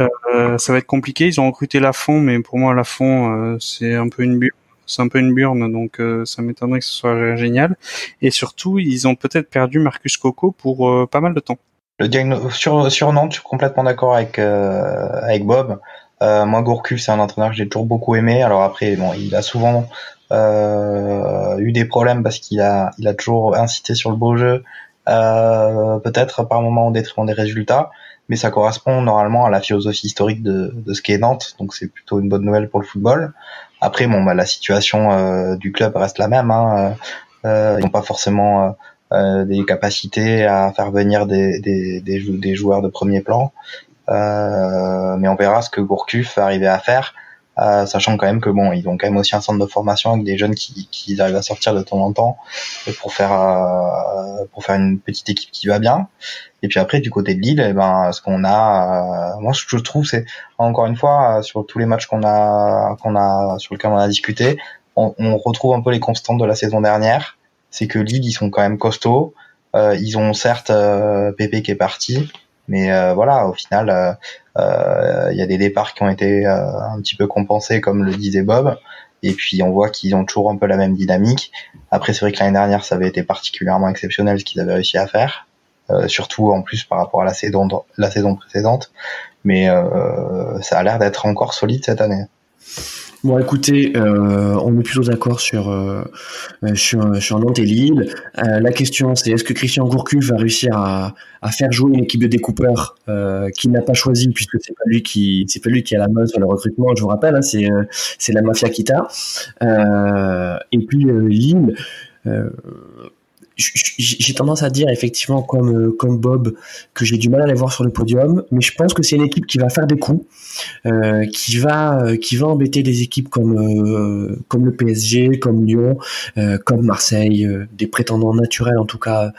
Euh, ça va être compliqué. Ils ont recruté Lafont, mais pour moi Lafont euh, c'est un peu une. C'est un peu une burne, donc euh, ça m'étonnerait que ce soit génial. Et surtout, ils ont peut-être perdu Marcus Coco pour pas mal de temps. Le sur, sur Nantes, je suis complètement d'accord avec, avec Bob. Euh, moi, Gourcuff, c'est un entraîneur que j'ai toujours beaucoup aimé. Alors après, bon, il a souvent euh, eu des problèmes parce qu'il a, il a toujours incité sur le beau jeu, euh, peut-être par moment au détriment des résultats, mais ça correspond normalement à la philosophie historique de, de ce qu'est Nantes, donc c'est plutôt une bonne nouvelle pour le football. Après, bon, bah, la situation euh, du club reste la même. Hein. Euh, ils n'ont pas forcément euh, des capacités à faire venir des, des, des, des joueurs de premier plan. Euh, mais on verra ce que Gourcuff va arriver à faire. Euh, sachant quand même que bon, ils ont quand même aussi un centre de formation avec des jeunes qui, qui arrivent à sortir de temps en temps pour faire euh, pour faire une petite équipe qui va bien. Et puis après du côté de Lille, eh ben ce qu'on a, euh, moi ce que je trouve c'est encore une fois sur tous les matchs qu'on a qu'on a sur lesquels on a discuté, on, on, retrouve un peu les constantes de la saison dernière. C'est que Lille ils sont quand même costauds. Euh, ils ont certes Pépé qui est parti, mais euh, voilà, au final, euh, euh, il y a des départs qui ont été un petit peu compensés, comme le disait Bob. Et puis on voit qu'ils ont toujours un peu la même dynamique. Après, c'est vrai que l'année dernière, ça avait été particulièrement exceptionnel ce qu'ils avaient réussi à faire, surtout en plus par rapport à la saison, la saison précédente. Mais ça a l'air d'être encore solide cette année. Bon, écoutez, euh, on est plutôt d'accord sur, euh, euh, sur, sur Nantes et Lille. la question, c'est est-ce que Christian Gourcuff va réussir à, faire jouer une équipe de découpeurs qu'il n'a pas choisi puisque c'est pas lui qui c'est pas lui qui a la main sur le recrutement. Je vous rappelle, hein, c'est c'est la mafia Kita. et puis Lille j'ai tendance à dire effectivement comme euh, comme Bob que j'ai du mal à les voir sur le podium, mais je pense que c'est une équipe qui va faire des coups, euh, qui va euh, qui va embêter des équipes comme comme le PSG, comme Lyon, comme Marseille, des prétendants naturels en tout cas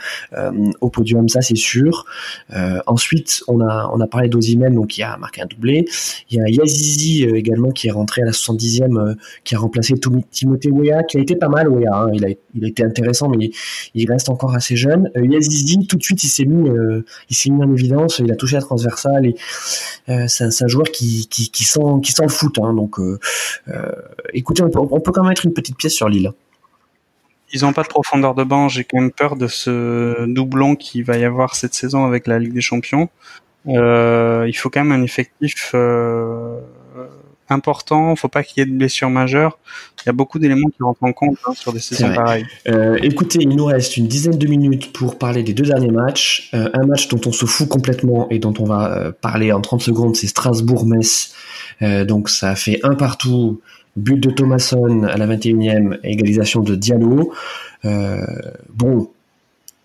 au podium, ça c'est sûr. ensuite, on a on a parlé d'Ozimène donc qui a marqué un doublé. Il y a Yazizi également qui est rentré à la 70e, qui a remplacé Timothée Weah, qui a été pas mal Weah, hein. il a il a été intéressant, mais il reste encore assez jeune. Euh, Yazizi, tout de suite, il s'est mis, euh, il s'est mis en évidence. Il a touché la transversale et euh, c'est un, joueur qui, qui, qui, sent, qui sent le. Hein, donc, écoutez, on peut, quand même mettre une petite pièce sur Lille. ils ont pas de profondeur de banc. J'ai quand même peur de ce doublon qui va y avoir cette saison avec la Ligue des Champions. Euh, il faut quand même un effectif euh, important. Faut pas qu'il y ait de blessures majeures. Il y a beaucoup d'éléments qui rentrent en compte hein, sur des saisons pareilles. Euh, écoutez, il nous reste une dizaine de minutes pour parler des deux derniers matchs. Euh, un match dont on se fout complètement et dont on va euh, parler en 30 secondes, c'est Strasbourg-Metz. donc ça a fait un partout. But de Thomasson à la 21e, égalisation de Diallo. bon,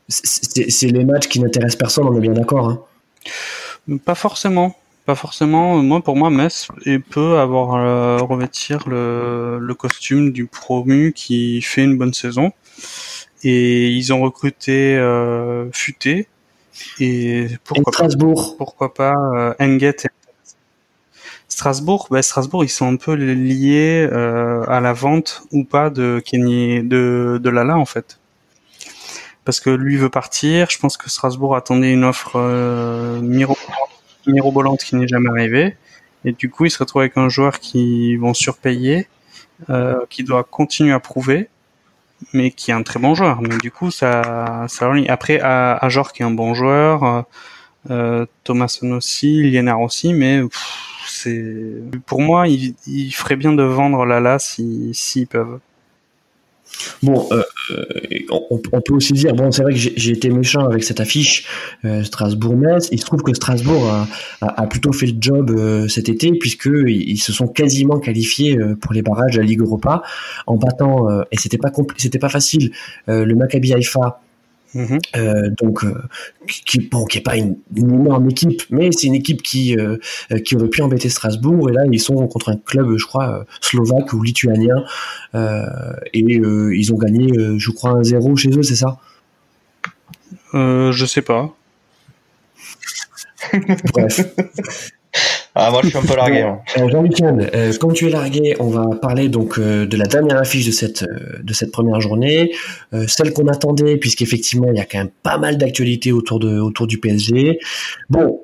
c'est les matchs qui n'intéressent personne, on est bien d'accord. Hein Pas forcément. Pas forcément. Moi, pour moi, Metz peut avoir euh, revêtir le, le, costume du promu qui fait une bonne saison. Et ils ont recruté euh, Futé et pourquoi Strasbourg. Pas, pourquoi pas euh, Enget. Strasbourg, bah, Strasbourg, ils sont un peu liés euh, à la vente ou pas de Kenny, de de Lala en fait parce que lui veut partir. Je pense que Strasbourg attendait une offre euh, mirobolante qui n'est jamais arrivée. Et du coup, il se retrouve avec un joueur qui vont surpayer, euh, qui doit continuer à prouver, mais qui est un très bon joueur. Mais du coup, ça, ça après à qui est un bon joueur, euh, Thomason aussi, Lienard aussi, mais c'est pour moi, il, il, ferait bien de vendre Lala si s'ils peuvent. Bon, euh, euh, on, peut aussi dire, bon, c'est vrai que j'ai été méchant avec cette affiche euh, Strasbourg-Metz. Il se trouve que Strasbourg a, plutôt fait le job cet été puisque ils, se sont quasiment qualifiés pour les barrages de la Ligue Europa en battant et c'était pas c'était pas facile le Maccabi Haïfa Mhm. Euh, donc, euh, qui, bon, qui est pas une, énorme équipe, mais c'est une équipe qui euh, qui aurait pu embêter Strasbourg. Et là, ils sont contre un club, je crois, slovaque ou lituanien, et ils ont gagné, je crois, un 0 chez eux, c'est ça? Je sais pas. Bref. Ah, moi, je suis un peu largué. Jean-Michel, euh, comme tu es largué, on va parler donc euh, de la dernière affiche de cette euh, de cette première journée, celle qu'on attendait, puisqu'effectivement, il y a quand même pas mal d'actualités autour de autour du PSG. Bon,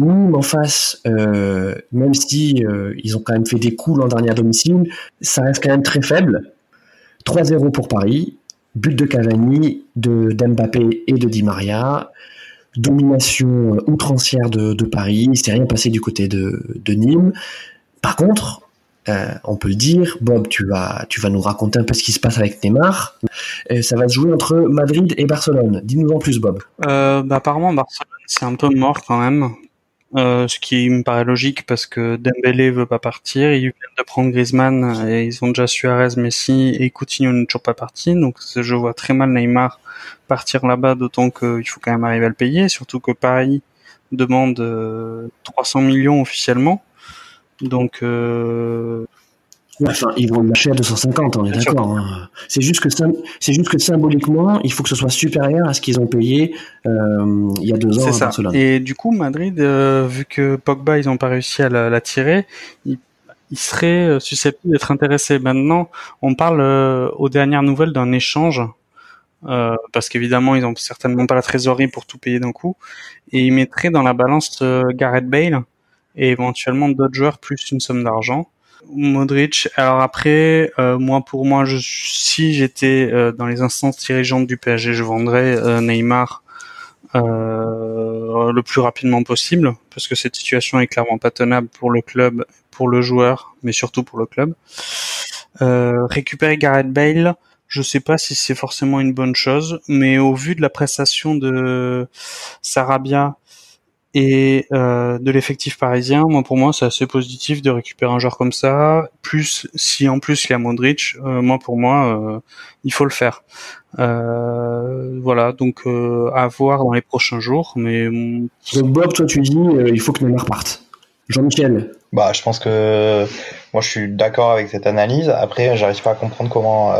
nous en face, même si ils ont quand même fait des coups l'an dernier à domicile, ça reste quand même très faible. 3-0 pour Paris, but de Cavani, de d'Mbappé et de Di Maria domination euh, outrancière de, de Paris, il s'est rien passé du côté de, de Nîmes. Par contre, euh, on peut le dire, Bob, tu vas, tu vas nous raconter un peu ce qui se passe avec Neymar. Euh, ça va se jouer entre Madrid et Barcelone. Dis-nous en plus, Bob. Euh, bah, apparemment, Barcelone, c'est un peu mort quand même. Euh, ce qui me paraît logique parce que Dembélé veut pas partir, ils viennent de prendre Griezmann et ils ont déjà Suarez, Messi et Coutinho n'est toujours pas parti, donc je vois très mal Neymar partir là-bas, d'autant qu'il faut quand même arriver à le payer, surtout que Paris demande 300 euh, millions officiellement, donc euh, Enfin, ils vont le lâcher à 250, on est d'accord. Hein. C'est juste que c'est juste que symboliquement, il faut que ce soit supérieur à ce qu'ils ont payé euh, il y a deux ans à ça. Barcelone. Et du coup, Madrid, euh, vu que Pogba, ils n'ont pas réussi à la, tirer, ils, ils, seraient euh, susceptibles d'être intéressés. Maintenant, on parle aux dernières nouvelles d'un échange. parce qu'évidemment, ils ont certainement pas la trésorerie pour tout payer d'un coup, et ils mettraient dans la balance Gareth Bale et éventuellement d'autres joueurs plus une somme d'argent. Modric. Alors après, euh, moi pour moi, je, si j'étais euh, dans les instances dirigeantes du PSG, je vendrais euh, Neymar le plus rapidement possible, parce que cette situation est clairement pas tenable pour le club, pour le joueur, mais surtout pour le club. récupérer Gareth Bale, je sais pas si c'est forcément une bonne chose, mais au vu de la prestation de Sarabia et euh, de l'effectif parisien, moi pour moi c'est assez positif de récupérer un joueur comme ça. Plus si en plus il y a Modric, euh, moi pour moi euh, il faut le faire. Euh, voilà donc euh, à voir dans les prochains jours. Mais donc Bob, toi tu dis il faut que Neymar parte. Jean-Michel. Bah je pense que moi je suis d'accord avec cette analyse. Après j'arrive pas à comprendre comment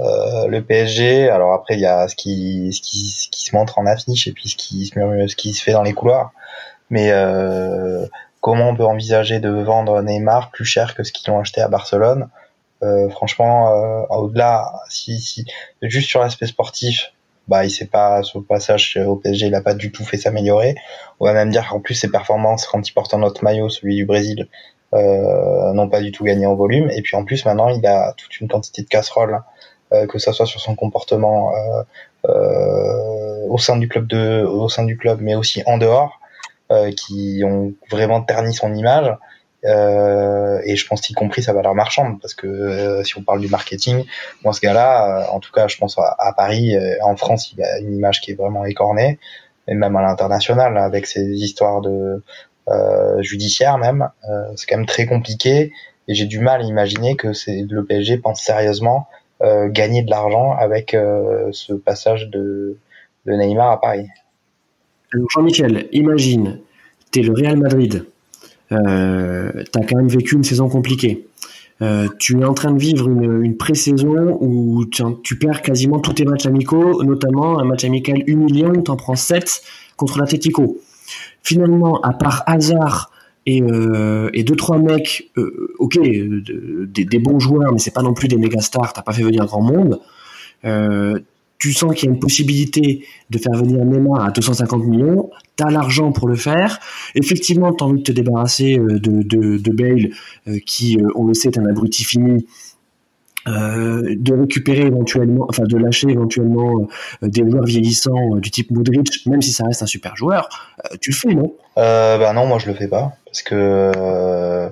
euh, le PSG, alors après il y a ce qui, ce qui, ce qui se montre en affiche et puis ce qui se ce qui se fait dans les couloirs. Mais euh, comment on peut envisager de vendre Neymar plus cher que ce qu'ils ont acheté à Barcelone? Euh, Franchement, euh, au-delà, si, si juste sur l'aspect sportif, bah il s'est pas sur le passage au PSG, il a pas du tout fait s'améliorer. On va même dire qu'en plus ses performances quand il porte un autre maillot, celui du Brésil, euh, n'ont pas du tout gagné en volume. Et puis en plus maintenant il a toute une quantité de casseroles que ce soit sur son comportement au sein du club de, au sein du club, mais aussi en dehors, qui ont vraiment terni son image. Euh, et je pense y compris sa valeur marchande parce que euh, si on parle du marketing, moi ce gars-là, euh, en tout cas je pense à, à Paris, en France, il a une image qui est vraiment écornée, et même à l'international avec ses histoires de judiciaires même, c'est quand même très compliqué et j'ai du mal à imaginer que c'est le PSG pense sérieusement gagner de l'argent avec ce passage de, Neymar à Paris. Jean-Michel, imagine, t'es le Real Madrid, euh, tu as quand même vécu une saison compliquée. Euh, tu es en train de vivre une, une pré-saison où tu, tu, perds quasiment tous tes matchs amicaux, notamment un match amical humiliant où tu en prends 7 contre l'Atletico. Finalement, à part hasard et, euh, et deux trois mecs, euh, ok, des, des bons joueurs, mais c'est pas non plus des méga stars, t'as pas fait venir grand monde. Euh, tu sens qu'il y a une possibilité de faire venir Neymar à 250 millions, tu as l'argent pour le faire. Effectivement, tu as envie de te débarrasser euh, de, de, Bale, euh, qui, euh, on le sait, est un abruti fini. de récupérer éventuellement, enfin de lâcher éventuellement des joueurs vieillissants du type Modric, même si ça reste un super joueur, tu le fais, non? Bah non, moi je le fais pas, parce que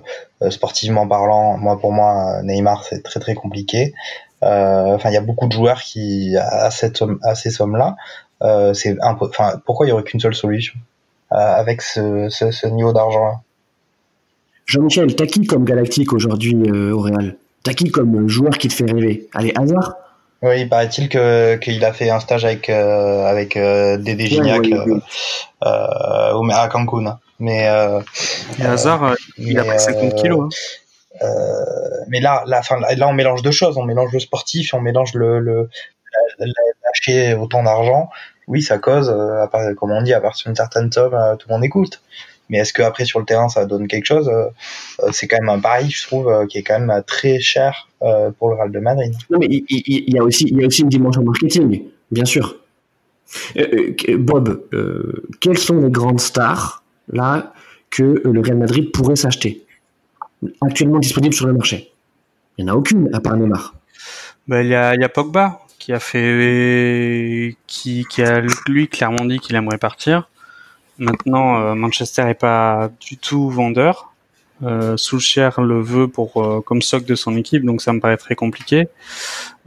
sportivement parlant, moi pour moi Neymar c'est très très compliqué. Euh, enfin, il y a beaucoup de joueurs qui, à cette somme, à ces sommes-là, euh, c'est enfin, pourquoi il y aurait qu'une seule solution euh, avec ce, ce, ce niveau d'argent-là? Jean-Michel, t'as qui comme Galactique aujourd'hui au Real? T'as qui comme joueur qui te fait rêver? Allez, hasard. Oui, il paraît-il que qu'il a fait un stage avec euh, avec euh, Dédé Gignac ouais, euh, à Cancun. Mais euh, hasard, il a pris 50 kilos. Hein. Euh, mais là, là, fin, là, on mélange deux choses. On mélange le sportif et on mélange le, le lâcher autant d'argent. Oui, ça cause, euh, à part, comme on dit, à partir d'une certaine somme, euh, tout le monde écoute. Mais est-ce que après sur le terrain ça donne quelque chose C'est quand même un pari, je trouve, qui est quand même très cher pour le Real de Madrid. Non, mais il, il, y a aussi, il y a aussi une dimension marketing, bien sûr. Bob, quelles sont les grandes stars là que le Real Madrid pourrait s'acheter actuellement disponible sur le marché Il n'y en a aucune à part Neymar. Ben, il, y a, y a Pogba qui a fait, qui, qui a lui clairement dit qu'il aimerait partir. Maintenant, euh, Manchester est pas du tout vendeur. Euh, le veut pour euh, comme socle de son équipe, donc ça me paraît très compliqué.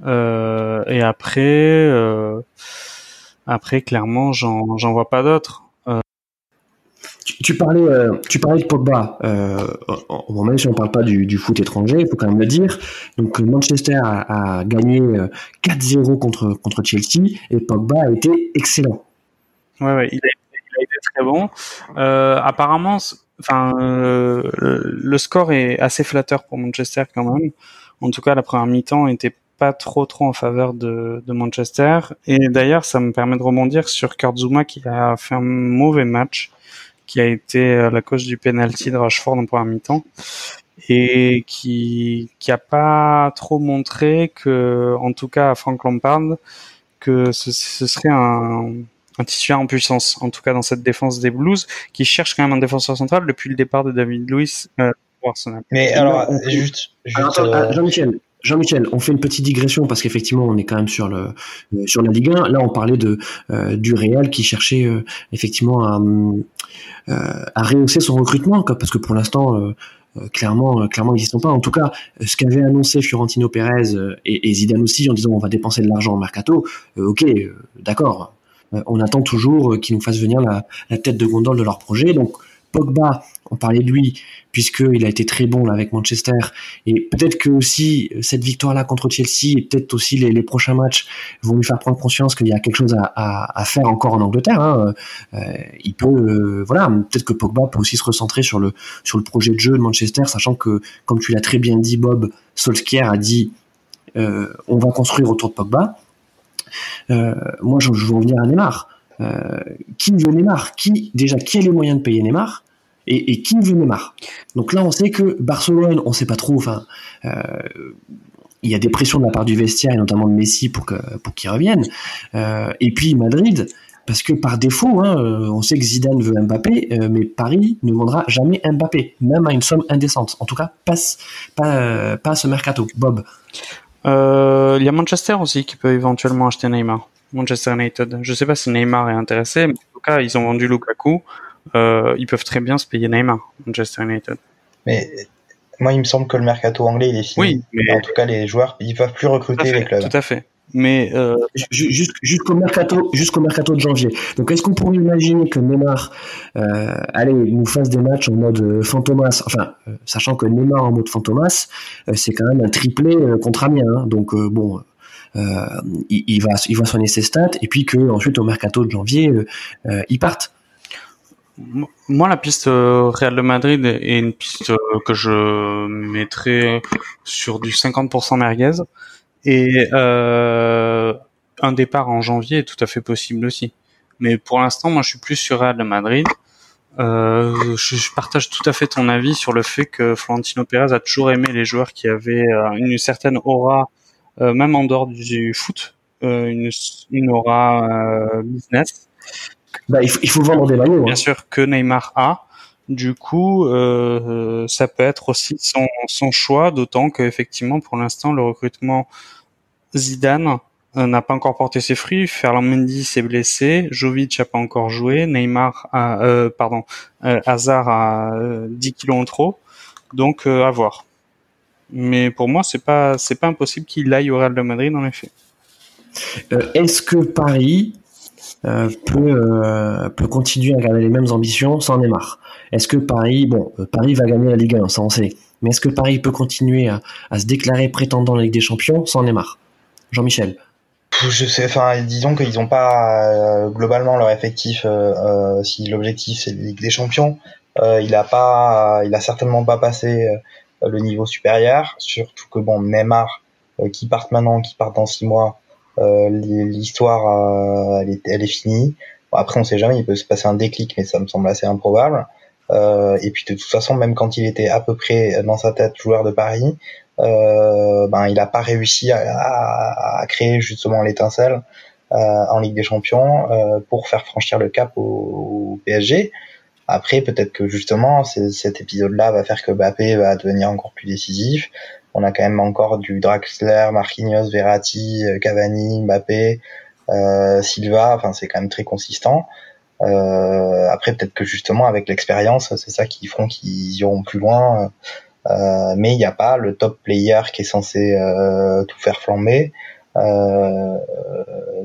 Euh, et après, euh, clairement, j'en vois pas d'autres. Tu, parlais, euh, tu parlais de Pogba. Euh, même si on ne parle pas du, foot étranger, il faut quand même le dire. Donc Manchester a, gagné 4-0 euh, contre, contre Chelsea et Pogba a été excellent. Ouais, il, a, été très bon. Euh, apparemment, enfin, euh, le score est assez flatteur pour Manchester quand même. En tout cas, la première mi-temps était pas trop trop en faveur de, de Manchester. Et d'ailleurs, ça me permet de rebondir sur Kurt Zuma qui a fait un mauvais match qui a été la cause du penalty de Rashford en première mi-temps et qui qui a pas trop montré que, en tout cas à Frank Lampard, que ce, ce serait un, un titulaire en puissance, en tout cas dans cette défense des Blues, qui cherche quand même un défenseur central depuis le départ de David Lewis euh, pour Arsenal. Mais alors, juste, juste euh, Jean-Michel, Jean-Michel, on fait une petite digression parce qu'effectivement, on est quand même sur le euh, sur la Ligue 1. Là, on parlait de euh, du Real qui cherchait euh, effectivement à, rehausser son recrutement, parce que pour l'instant, clairement, clairement, ils pas. En tout cas, ce qu'avait annoncé Fiorentino Pérez et, Zidane aussi en disant on va dépenser de l'argent en mercato. ok, d'accord. on attend toujours qu'ils nous fassent venir la, tête de gondole de leur projet. Pogba, on parlait de lui, puisqu'il a été très bon avec Manchester. Et peut-être que aussi cette victoire-là contre Chelsea et peut-être aussi les, prochains matchs vont lui faire prendre conscience qu'il y a quelque chose à, faire encore en Angleterre. Hein. Euh, il peut, euh, voilà, peut-être que Pogba peut aussi se recentrer sur le sur le projet de jeu de Manchester, sachant que, comme tu l'as très bien dit, Bob Solskjaer a dit, euh, on va construire autour de Pogba. Euh, moi, je, je veux en venir à Neymar. Euh, qui veut Neymar Qui déjà qui a les moyens de payer Neymar et, qui veut Neymar Donc là, on sait que Barcelone, on sait pas trop. Enfin, euh, il y a des pressions de la part du vestiaire et notamment de Messi pour que pour qu'il revienne. Euh, et puis Madrid, parce que par défaut, hein, on sait que Zidane veut Mbappé, mais Paris ne vendra jamais Mbappé, même à une somme indécente. En tout cas, pas pas, ce mercato. Bob. Il y a Manchester aussi qui peut éventuellement acheter Neymar. Manchester United. Je sais pas si Neymar est intéressé, mais en tout cas, ils ont vendu Lukaku. Euh, ils peuvent très bien se payer Neymar, Manchester United. Mais moi, il me semble que le mercato anglais, il est fini. Oui, mais En tout cas, les joueurs, ils peuvent plus recruter les clubs. Tout à fait. Mais euh, Ju- jus- Jusqu'au mercato, jusqu'au mercato de janvier. Donc, est-ce qu'on pourrait imaginer que Neymar, euh, allez, nous fasse des matchs en mode Fantomas, enfin, euh, sachant que Neymar en mode Fantomas, euh, c'est quand même un triplé euh, contre Amiens. hein. donc, euh, bon, euh, il, il va, il va soigner ses stats, et puis que ensuite au mercato de janvier, euh, euh, il parte. moi, la piste euh, Real de Madrid est une piste euh, que je mettrais sur du 50% merguez. Et euh, un départ en janvier est tout à fait possible aussi. Mais pour l'instant, moi, je suis plus sur Real de Madrid. Euh, je, partage tout à fait ton avis sur le fait que Florentino Pérez a toujours aimé les joueurs qui avaient euh, une certaine aura, euh, même en dehors du foot, euh, une, une aura euh, business Bah, il, faut, il faut vendre des maillots. hein. bien sûr que Neymar a. Du coup, euh, ça peut être aussi son, son choix, d'autant qu'effectivement, pour l'instant, le recrutement Zidane euh, n'a pas encore porté ses fruits. Ferland Mendy s'est blessé, Jovic n'a pas encore joué, Neymar a, euh, pardon, euh, Hazard a euh, 10 kilos en trop, donc euh, à voir. Mais pour moi, c'est pas c'est pas impossible qu'il aille au Real de Madrid en effet. Euh, Est-ce que Paris euh, peut, euh, peut continuer à garder les mêmes ambitions sans Neymar? Est-ce que Paris, bon, Paris va gagner la Ligue 1, ça on sait, mais est-ce que Paris peut continuer à, à se déclarer prétendant à la Ligue des Champions sans Neymar? Jean-Michel Je sais, enfin, disons qu'ils n'ont pas euh, globalement leur effectif. euh, euh, si l'objectif c'est la Ligue des Champions, euh, il a pas, il a certainement pas passé euh, le niveau supérieur. Surtout que bon, Neymar, euh, qui parte maintenant, qui part dans six mois, euh, l'histoire, euh, elle, est, elle est finie. Bon, après, on sait jamais, il peut se passer un déclic, mais ça me semble assez improbable. Euh, et puis de toute façon, même quand il était à peu près dans sa tête joueur de Paris, euh, ben il n'a pas réussi à, à, à créer justement l'étincelle euh, en Ligue des Champions euh, pour faire franchir le cap au, au PSG. Après, peut-être que justement, cet épisode-là va faire que Mbappé va devenir encore plus décisif. On a quand même encore du Draxler, Marquinhos, Verratti, euh, Cavani, Mbappé, euh, Silva. Enfin, c'est quand même très consistant. Euh, après, peut-être que justement, avec l'expérience, c'est ça qui feront qu'ils iront plus loin. Euh, mais il n'y a pas le top player qui est censé euh, tout faire flamber euh,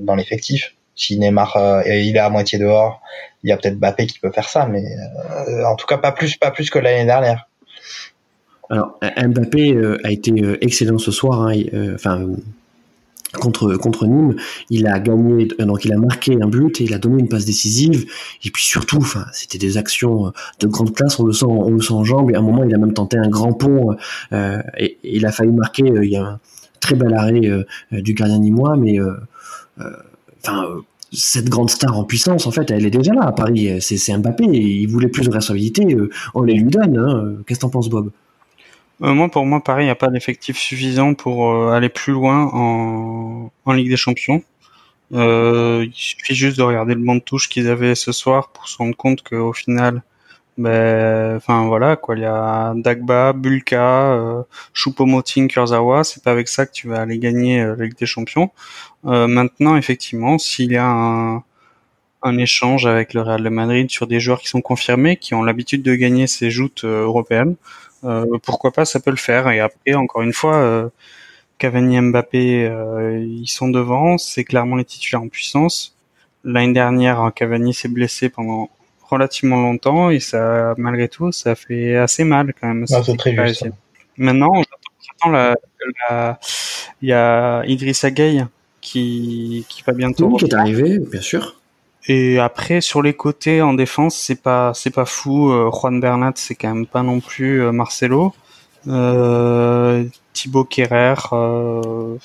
dans l'effectif. Si Neymar euh, il est à moitié dehors, il y a peut-être Mbappé qui peut faire ça, mais euh, en tout cas pas plus, pas plus que l'année dernière. Alors, Mbappé euh, a été excellent ce soir, hein, enfin, contre, contre Nîmes. Il a gagné, donc il a marqué un but et il a donné une passe décisive. Et puis surtout, enfin, c'était des actions de grande classe, on le sent, on le sent en jambes. Et à un moment, il a même tenté un grand pont et, il a failli marquer. il y a un très bel arrêt du gardien nîmois, mais enfin. euh, cette grande star en puissance, en fait, elle est déjà là à Paris. C'est Mbappé. Il voulait plus de responsabilité. euh, On les lui donne. Hein. Qu'est-ce que t'en penses, Bob? Euh, moi, pour moi, Paris n'a pas d'effectif suffisant pour aller plus loin en, Ligue des Champions. Il suffit juste de regarder le banc de touche qu'ils avaient ce soir pour se rendre compte qu'au final, ben, enfin voilà quoi, il y a Dagba, Bulka, euh, Choupo-Moting, Kurzawa. C'est pas avec ça que tu vas aller gagner euh, des Champions. Euh, maintenant, effectivement, s'il y a un, un échange avec le Real Madrid sur des joueurs qui sont confirmés, qui ont l'habitude de gagner ces joutes euh, européennes, euh, pourquoi pas, ça peut le faire. Et après, encore une fois, euh, Cavani Mbappé, ils sont devant, c'est clairement les titulaires en puissance. L'année dernière, Cavani s'est blessé pendant relativement longtemps et ça, malgré tout, ça fait assez mal quand même. Non, c'est très juste. Maintenant, j'attends la, la, il y a Idrissa Gueye qui, qui va bientôt. Oui, qui est arrivé, bien sûr. Et après, sur les côtés, en défense, c'est pas, c'est pas fou. Euh, Juan Bernat, c'est quand même pas non plus euh, Marcelo. Euh, Thibaut Kerrer, euh,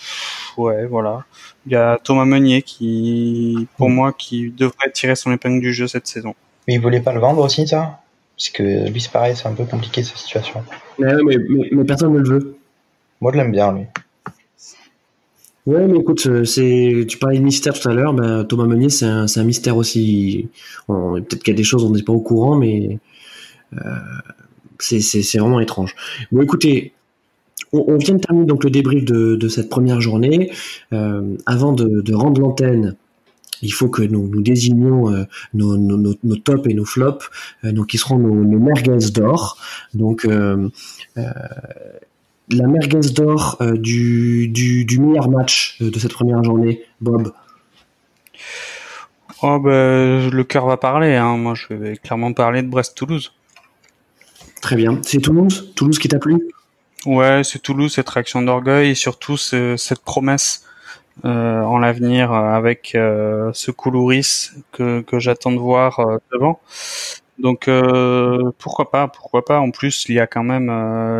ouais, voilà. Il y a Thomas Meunier qui, pour moi, qui devrait tirer son épingle du jeu cette saison. Mais il voulait pas le vendre aussi, ça? Parce que lui, c'est pareil, c'est un peu compliqué sa situation. Mais, mais, mais, mais personne ne le veut. Moi, je l'aime bien, lui. Ouais, mais écoute, euh, c'est tu parlais de mystère tout à l'heure. Ben, Thomas Meunier, c'est un, mystère aussi. On- Peut-être qu'il y a des choses on n'est pas au courant, mais euh, c'est vraiment étrange. Bon, écoutez, on, vient de terminer donc le débrief de, cette première journée. Euh, avant de, rendre l'antenne, il faut que nous, nous désignions euh, nos, nos, nos, tops et nos flops, euh, donc qui seront nos, merguez d'or. Donc la merguez d'or du, du, du, meilleur match de cette première journée, Bob. Oh ben, le cœur va parler. Hein. Moi, je vais clairement parler de Brest-Toulouse. Très bien. C'est Toulouse? Toulouse qui t'a plu? Ouais, c'est Toulouse, cette réaction d'orgueil et surtout cette promesse euh, en l'avenir euh, avec euh, ce Koulouris que, que j'attends de voir devant. Donc pourquoi pas, pourquoi pas. En plus, il y a quand même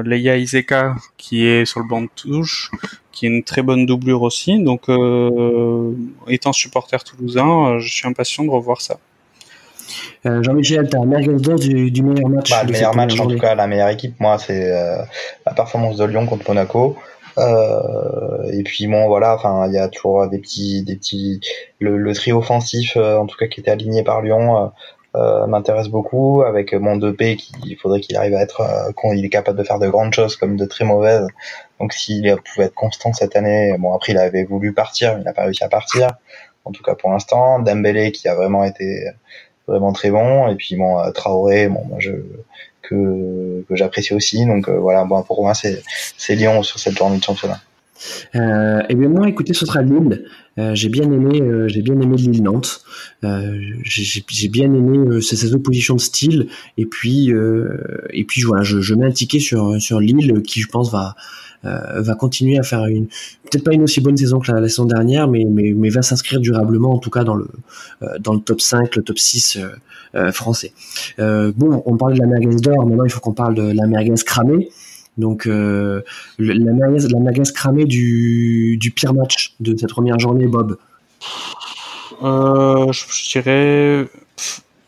Leia Iseka qui est sur le banc de touche, qui est une très bonne doublure aussi. Donc étant supporter toulousain, je suis impatient de revoir ça. Euh, Jean-Michel, t'as un merguez du, du meilleur match. Bah, le meilleur match, en tout cas, la meilleure équipe, moi, c'est euh, la performance de Lyon contre Monaco. Euh, et puis bon voilà, enfin il y a toujours des petits, des petits, le, le trio offensif en tout cas qui était aligné par Lyon m'intéresse beaucoup avec mon 2P qui il faudrait qu'il arrive à être, il est capable de faire de grandes choses comme de très mauvaises. Donc s'il pouvait être constant cette année, bon après il avait voulu partir, mais il n'a pas réussi à partir. En tout cas pour l'instant, Dembélé qui a vraiment été vraiment très bon. Et puis bon, euh, Traoré, bon, moi je que, que j'apprécie aussi. Donc euh, voilà, bon, pour moi c'est Lyon sur cette journée de championnat. Euh, et bien moi, écoutez, ce sera Lille. Euh, j'ai bien aimé, euh, j'ai bien aimé Lille Nantes. Euh, j'ai bien aimé ces oppositions de style. Et puis, et puis voilà, je, je mets un ticket sur sur Lille qui, je pense, va euh, va continuer à faire une peut-être pas une aussi bonne saison que la, saison dernière, mais, mais, va s'inscrire durablement en tout cas dans le euh, dans le top 5, le top 6 euh, français. bon, on parle de la merguez d'or, maintenant il faut qu'on parle de la merguez cramée. Donc la merguez, la merguez cramée du, du pire match de cette première journée, Bob. Euh, je, dirais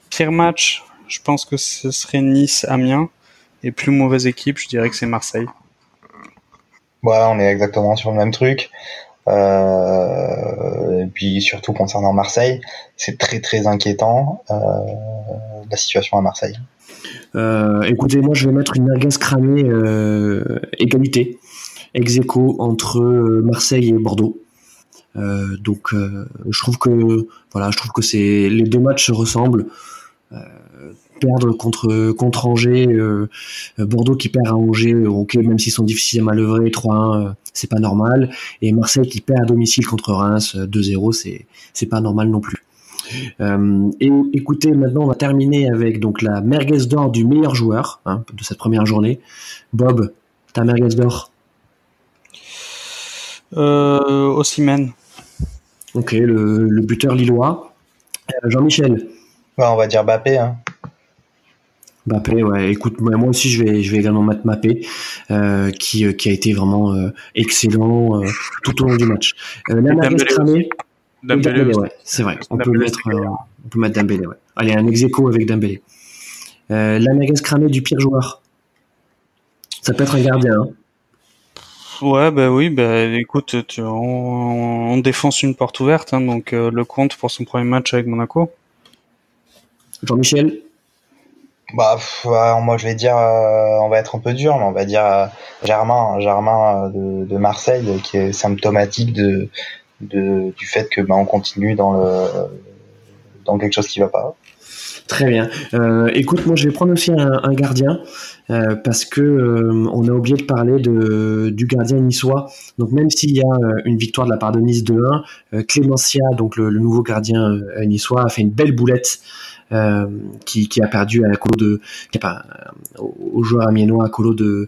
pire match. Je pense que ce serait Nice, Amiens, et plus mauvaise équipe, je dirais que c'est Marseille. Voilà, on est exactement sur le même truc. Euh, et puis surtout concernant Marseille, c'est très très inquiétant euh, la situation à Marseille. Euh, écoutez, moi je vais mettre une merguez cramée égalité, ex entre Marseille et Bordeaux. donc je trouve que voilà, je trouve que c'est les deux matchs se ressemblent perdre contre contre Angers, euh, Bordeaux qui perd à Angers, ok même s'ils sont difficiles à manœuvrer 3-1, euh, c'est pas normal, et Marseille qui perd à domicile contre Reims 2-0, euh, c'est c'est pas normal non plus. Et écoutez, maintenant on va terminer avec donc la merguez d'or du meilleur joueur hein, de cette première journée. Bob, ta merguez d'or euh, Ossimène. Ok, le, buteur lillois. Jean-Michel. on va dire Bappé. Hein. Mbappé, ouais. Écoute, moi aussi, je vais, je vais également mettre Mbappé, euh, qui, euh, qui a été vraiment euh, excellent tout au long du match. la merguez cramée. Dembélé, ouais, c'est vrai. On peut mettre, on peut mettre Dembélé, ouais. Allez, un ex avec Dembélé. la merguez cramée du pire joueur. Ça peut être un gardien. Hein. Ouais, bah oui, bah écoute, tu, on, défonce une porte ouverte, hein, donc le compte pour son premier match avec Monaco. Jean-Michel? Bah, moi je vais dire, euh, on va être un peu dur, mais on va dire euh, Germain, Germain euh, de, Marseille, qui est symptomatique de, du fait que bah, on continue dans le dans quelque chose qui va pas. Très bien. écoute, moi je vais prendre aussi un, gardien parce que on a oublié de parler de, du gardien niçois. Donc même s'il y a une victoire de la part de Nice 2-1, Clémencia, donc le, nouveau gardien niçois, a fait une belle boulette euh, qui, qui, a perdu à Colo de, au joueur amiénois à Colo de,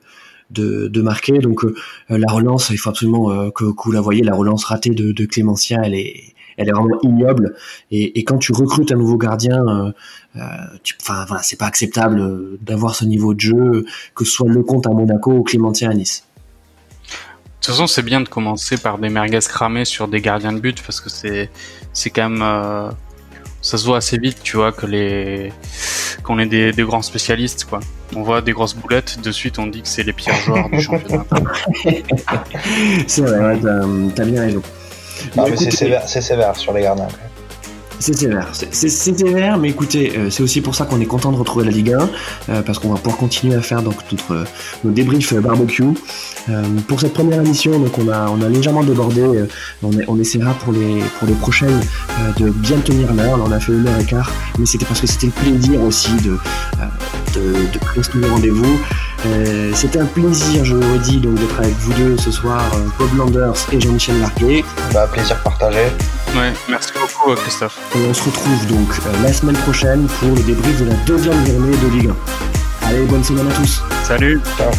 de, marquer. Donc euh, la relance, il faut absolument euh, que, vous la voyez, la relance ratée de, de Clémentia, elle est, elle est vraiment ignoble. Et, quand tu recrutes un nouveau gardien, euh, voilà, c'est pas acceptable d'avoir ce niveau de jeu, que ce soit le compte à Monaco ou Clémentia à Nice. De toute façon, c'est bien de commencer par des merguez cramées sur des gardiens de but parce que c'est c'est quand même ça se voit assez vite, tu vois, que les qu'on est des, des, grands spécialistes, quoi. On voit des grosses boulettes, de suite on dit que c'est les pires joueurs du championnat. c'est vrai, t'as bien raison. c'est sévère, sévère, sur les gardiens. C'est sévère, c'est sévère, mais écoutez, euh, c'est aussi pour ça qu'on est content de retrouver la Ligue 1, euh, parce qu'on va pouvoir continuer à faire donc notre, nos débriefs barbecue. pour cette première émission, on a, légèrement débordé, on, essaiera pour les, prochaines de bien tenir l'heure, on a fait une heure et quart, mais c'était parce que c'était le plaisir aussi de, de, de presque rendez-vous. Euh, c'était un plaisir, je vous redis, donc d'être avec vous deux ce soir, euh, Bob Landers et Jean-Michel Larguet. Bah, plaisir partagé. Ouais, merci beaucoup Christophe. Et on se retrouve donc euh, la semaine prochaine pour le débrief de la deuxième journée de Ligue 1. Allez, bonne semaine à tous. Salut. Ciao.